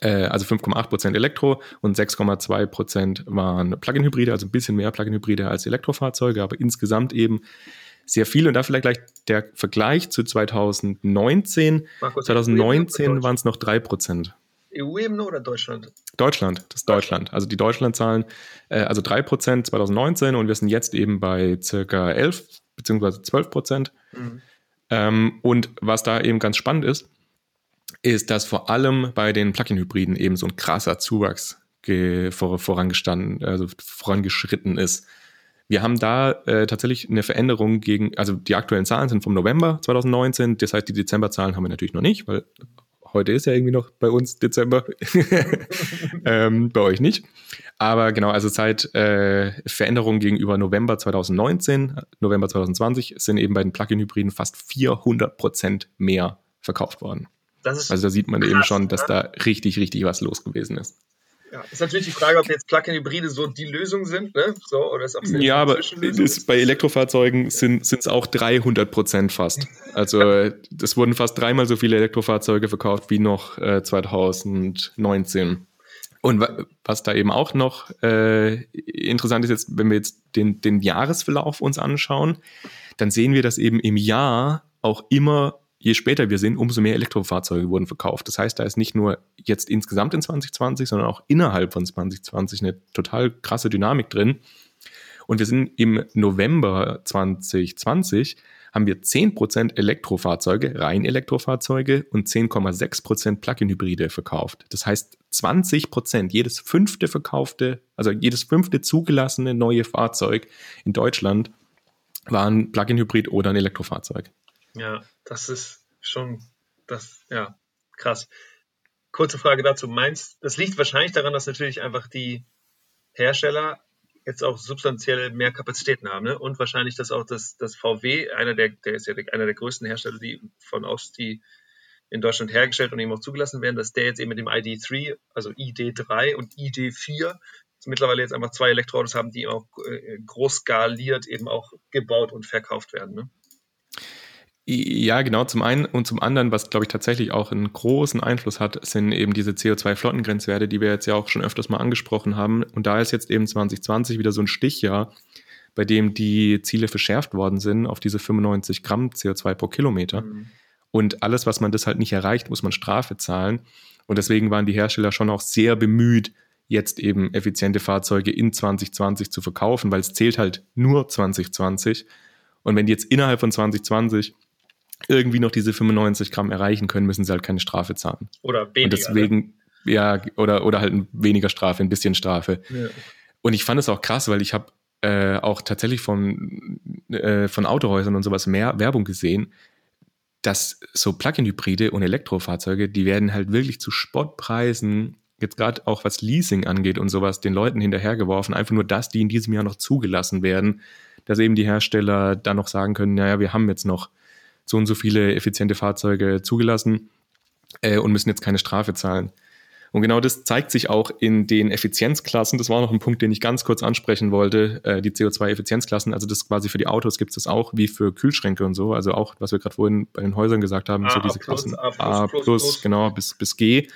also 5,8% Elektro und 6,2% waren Plug-in-Hybride, also ein bisschen mehr Plug-in-Hybride als Elektrofahrzeuge, aber insgesamt eben sehr viel. Und da vielleicht gleich der Vergleich zu 2019. Markus, 2019 waren es noch 3%. EU-Ebene oder Deutschland? Deutschland, das ist Deutschland. Also die Deutschland-Zahlen, äh, also 3% 2019 und wir sind jetzt eben bei circa 11 bzw. 12% Mhm. Ähm, und was da eben ganz spannend ist, ist, dass vor allem bei den Plug-in-Hybriden eben so ein krasser Zuwachs vorangestanden, also vorangeschritten ist. Wir haben da äh, tatsächlich eine Veränderung gegen, also die aktuellen Zahlen sind vom November 2019, das heißt, die Dezemberzahlen haben wir natürlich noch nicht, weil heute ist ja irgendwie noch bei uns Dezember, ähm, bei euch nicht. Aber genau, also seit äh, Veränderungen gegenüber November 2019, November 2020 sind eben bei den Plug-in-Hybriden fast 400 Prozent mehr verkauft worden. Also da sieht man krass, eben schon, dass da richtig, richtig was los gewesen ist. Ja, ist natürlich die Frage, ob jetzt Plug-in-Hybride so die Lösung sind, ne? So, oder ist ja, aber ist, bei Elektrofahrzeugen sind es auch 300 Prozent fast. Also es wurden fast dreimal so viele Elektrofahrzeuge verkauft wie noch äh, 2019. Und was da eben auch noch äh, interessant ist, jetzt, wenn wir jetzt den, den Jahresverlauf uns anschauen, dann sehen wir, dass eben im Jahr auch immer je später wir sind, umso mehr Elektrofahrzeuge wurden verkauft. Das heißt, da ist nicht nur jetzt insgesamt in 2020, sondern auch innerhalb von 2020 eine total krasse Dynamik drin. Und wir sind im November 2020 haben wir 10% Elektrofahrzeuge, rein Elektrofahrzeuge und 10,6% Plug-in-Hybride verkauft. Das heißt, 20%, jedes fünfte verkaufte, also jedes fünfte zugelassene neue Fahrzeug in Deutschland war ein Plug-in-Hybrid oder ein Elektrofahrzeug. Ja, das ist schon, das, ja, krass. Kurze Frage dazu. Meinst, das liegt wahrscheinlich daran, dass natürlich einfach die Hersteller jetzt auch substanziell mehr Kapazitäten haben, ne? Und wahrscheinlich, dass auch das, das VW, einer der, der ist ja einer der größten Hersteller, die von aus, die in Deutschland hergestellt und eben auch zugelassen werden, dass der jetzt eben mit dem ID3, also ID3 und ID4 mittlerweile jetzt einfach zwei Elektroautos haben, die auch äh, groß skaliert eben auch gebaut und verkauft werden. Ne? Ja, genau, zum einen und zum anderen, was glaube ich tatsächlich auch einen großen Einfluss hat, sind eben diese CO2-Flottengrenzwerte, die wir jetzt ja auch schon öfters mal angesprochen haben. Und da ist jetzt eben 2020 wieder so ein Stichjahr, bei dem die Ziele verschärft worden sind auf diese 95 Gramm CO2 pro Kilometer. Mhm. Und alles, was man das halt nicht erreicht, muss man Strafe zahlen. Und deswegen waren die Hersteller schon auch sehr bemüht, jetzt eben effiziente Fahrzeuge in 2020 zu verkaufen, weil es zählt halt nur 2020. Und wenn die jetzt innerhalb von 2020 irgendwie noch diese 95 Gramm erreichen können, müssen sie halt keine Strafe zahlen. Oder weniger. Und deswegen, ne? ja, oder, oder halt weniger Strafe, ein bisschen Strafe. Ja. Und ich fand es auch krass, weil ich habe äh, auch tatsächlich von, äh, von Autohäusern und sowas mehr Werbung gesehen, dass so Plug-in-Hybride und Elektrofahrzeuge, die werden halt wirklich zu Spottpreisen, jetzt gerade auch was Leasing angeht und sowas, den Leuten hinterhergeworfen, einfach nur, dass die in diesem Jahr noch zugelassen werden, dass eben die Hersteller dann noch sagen können, naja, wir haben jetzt noch so und so viele effiziente Fahrzeuge zugelassen äh, und müssen jetzt keine Strafe zahlen. Und genau das zeigt sich auch in den Effizienzklassen. Das war noch ein Punkt, den ich ganz kurz ansprechen wollte. Äh, die CO2-Effizienzklassen, also das quasi für die Autos gibt es das auch, wie für Kühlschränke und so. Also auch, was wir gerade vorhin bei den Häusern gesagt haben, A, so diese Klassen A, plus, A plus, plus, genau, bis, bis G.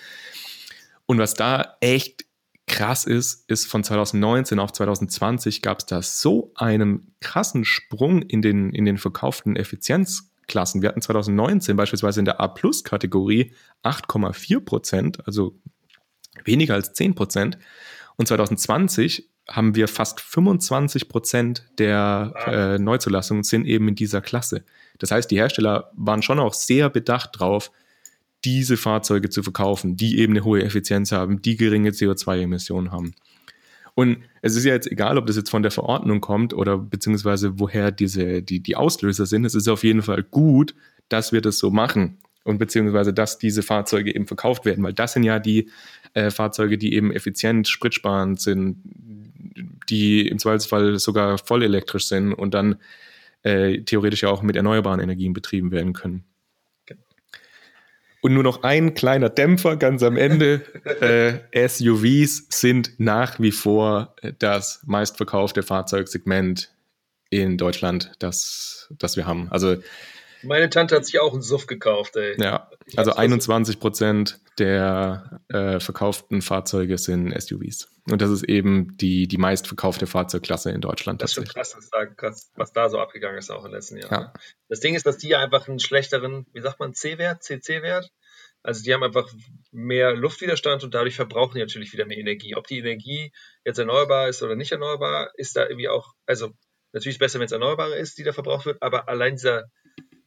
Und was da echt krass ist, ist von 2019 auf 2020 gab es da so einen krassen Sprung in den, in den verkauften Effizienzklassen. Klassen. Wir hatten 2019 beispielsweise in der A-Plus-Kategorie 8,4 Prozent, also weniger als 10 Prozent. Und 2020 haben wir fast 25 Prozent der äh, Neuzulassungen sind eben in dieser Klasse. Das heißt, die Hersteller waren schon auch sehr bedacht drauf, diese Fahrzeuge zu verkaufen, die eben eine hohe Effizienz haben, die geringe CO2-Emissionen haben. Und es ist ja jetzt egal, ob das jetzt von der Verordnung kommt oder beziehungsweise woher diese, die, die Auslöser sind. Es ist auf jeden Fall gut, dass wir das so machen und beziehungsweise, dass diese Fahrzeuge eben verkauft werden, weil das sind ja die äh, Fahrzeuge, die eben effizient, spritsparend sind, die im Zweifelsfall sogar voll elektrisch sind und dann äh, theoretisch ja auch mit erneuerbaren Energien betrieben werden können. Und nur noch ein kleiner Dämpfer ganz am Ende. äh, SUVs sind nach wie vor das meistverkaufte Fahrzeugsegment in Deutschland, das, das wir haben. Also meine Tante hat sich auch einen Suff gekauft, ey. Ja, also 21 Prozent der äh, verkauften Fahrzeuge sind SUVs. Und das ist eben die, die meistverkaufte Fahrzeugklasse in Deutschland. Das ist schon krass, was da so abgegangen ist auch in den letzten Jahren. Ja. Das Ding ist, dass die einfach einen schlechteren, wie sagt man, C-Wert, CC-Wert, also die haben einfach mehr Luftwiderstand und dadurch verbrauchen die natürlich wieder mehr Energie. Ob die Energie jetzt erneuerbar ist oder nicht erneuerbar, ist da irgendwie auch, also natürlich besser, wenn es erneuerbar ist, die da verbraucht wird, aber allein dieser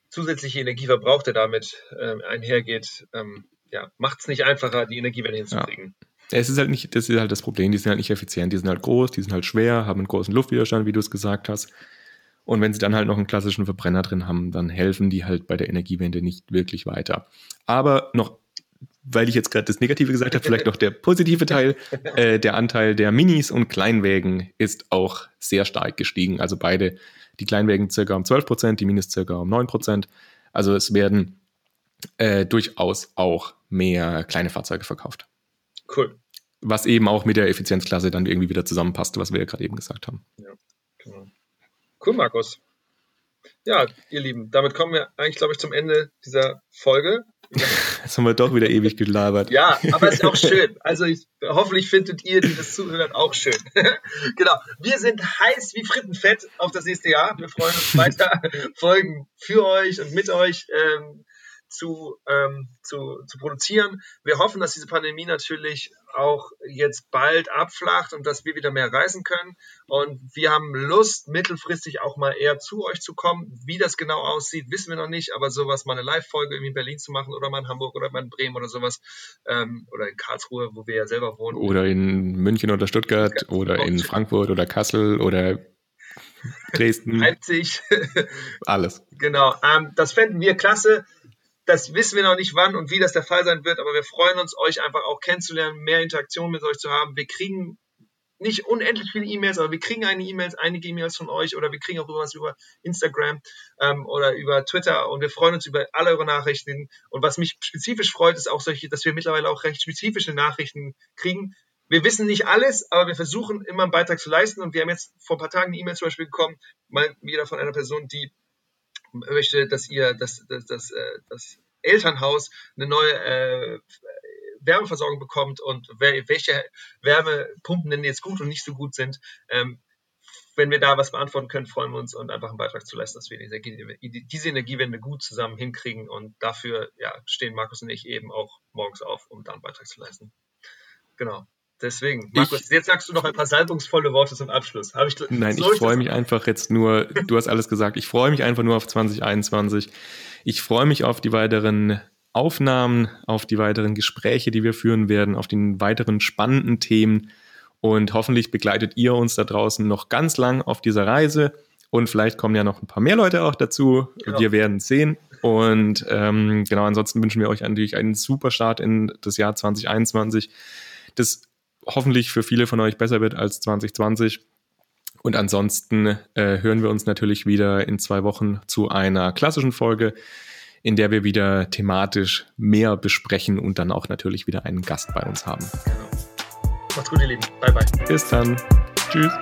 zusätzliche Energieverbrauch, der damit ähm, einhergeht, ähm, ja, macht es nicht einfacher, die Energiewende hinzukriegen. Ja. Es ist halt nicht, das ist halt das Problem, die sind halt nicht effizient, die sind halt groß, die sind halt schwer, haben einen großen Luftwiderstand, wie du es gesagt hast. Und wenn sie dann halt noch einen klassischen Verbrenner drin haben, dann helfen die halt bei der Energiewende nicht wirklich weiter. Aber noch, weil ich jetzt gerade das Negative gesagt habe, vielleicht noch der positive Teil. Äh, der Anteil der Minis und Kleinwägen ist auch sehr stark gestiegen. Also beide, die Kleinwägen circa um 12 Prozent, die Minis circa um 9 Prozent. Also es werden äh, durchaus auch mehr kleine Fahrzeuge verkauft. Cool. Was eben auch mit der Effizienzklasse dann irgendwie wieder zusammenpasst, was wir ja gerade eben gesagt haben. Ja, genau. Cool, Markus. Ja, ihr Lieben, damit kommen wir eigentlich, glaube ich, zum Ende dieser Folge. Jetzt haben wir doch wieder ewig gelabert. Ja, aber es ist auch schön. Also ich, hoffentlich findet ihr, die das zuhören, auch schön. genau. Wir sind heiß wie Frittenfett auf das nächste Jahr. Wir freuen uns weiter Folgen für euch und mit euch. Ähm, zu, ähm, zu, zu produzieren. Wir hoffen, dass diese Pandemie natürlich auch jetzt bald abflacht und dass wir wieder mehr reisen können. Und wir haben Lust, mittelfristig auch mal eher zu euch zu kommen. Wie das genau aussieht, wissen wir noch nicht, aber sowas mal eine Live-Folge in Berlin zu machen oder mal in Hamburg oder mal in Bremen oder sowas ähm, oder in Karlsruhe, wo wir ja selber wohnen. Oder in München oder Stuttgart ja, oder in Frankfurt oder Kassel oder Dresden. Leipzig. Alles. Genau. Ähm, das fänden wir klasse. Das wissen wir noch nicht, wann und wie das der Fall sein wird, aber wir freuen uns, euch einfach auch kennenzulernen, mehr Interaktion mit euch zu haben. Wir kriegen nicht unendlich viele E-Mails, aber wir kriegen einige E-Mails, einige E-Mails von euch oder wir kriegen auch was über Instagram ähm, oder über Twitter und wir freuen uns über alle eure Nachrichten. Und was mich spezifisch freut, ist auch solche, dass wir mittlerweile auch recht spezifische Nachrichten kriegen. Wir wissen nicht alles, aber wir versuchen immer einen Beitrag zu leisten und wir haben jetzt vor ein paar Tagen eine E-Mail zum Beispiel bekommen, mal wieder von einer Person, die möchte, dass ihr das, das, das, äh, das Elternhaus eine neue äh, Wärmeversorgung bekommt und welche Wärmepumpen denn jetzt gut und nicht so gut sind. Ähm, wenn wir da was beantworten können, freuen wir uns und einfach einen Beitrag zu leisten, dass wir diese, diese Energiewende gut zusammen hinkriegen. Und dafür ja, stehen Markus und ich eben auch morgens auf, um da einen Beitrag zu leisten. Genau. Deswegen, Markus, ich, jetzt sagst du noch ein paar salbungsvolle Worte zum Abschluss. Ich, nein, ich freue mich einfach jetzt nur, du hast alles gesagt, ich freue mich einfach nur auf 2021. Ich freue mich auf die weiteren Aufnahmen, auf die weiteren Gespräche, die wir führen werden, auf die weiteren spannenden Themen. Und hoffentlich begleitet ihr uns da draußen noch ganz lang auf dieser Reise. Und vielleicht kommen ja noch ein paar mehr Leute auch dazu. Genau. Wir werden sehen. Und ähm, genau, ansonsten wünschen wir euch natürlich einen super Start in das Jahr 2021. Das hoffentlich für viele von euch besser wird als 2020. Und ansonsten äh, hören wir uns natürlich wieder in zwei Wochen zu einer klassischen Folge, in der wir wieder thematisch mehr besprechen und dann auch natürlich wieder einen Gast bei uns haben. Genau. Macht's gut, ihr Lieben. Bye, bye. Bis dann. Tschüss.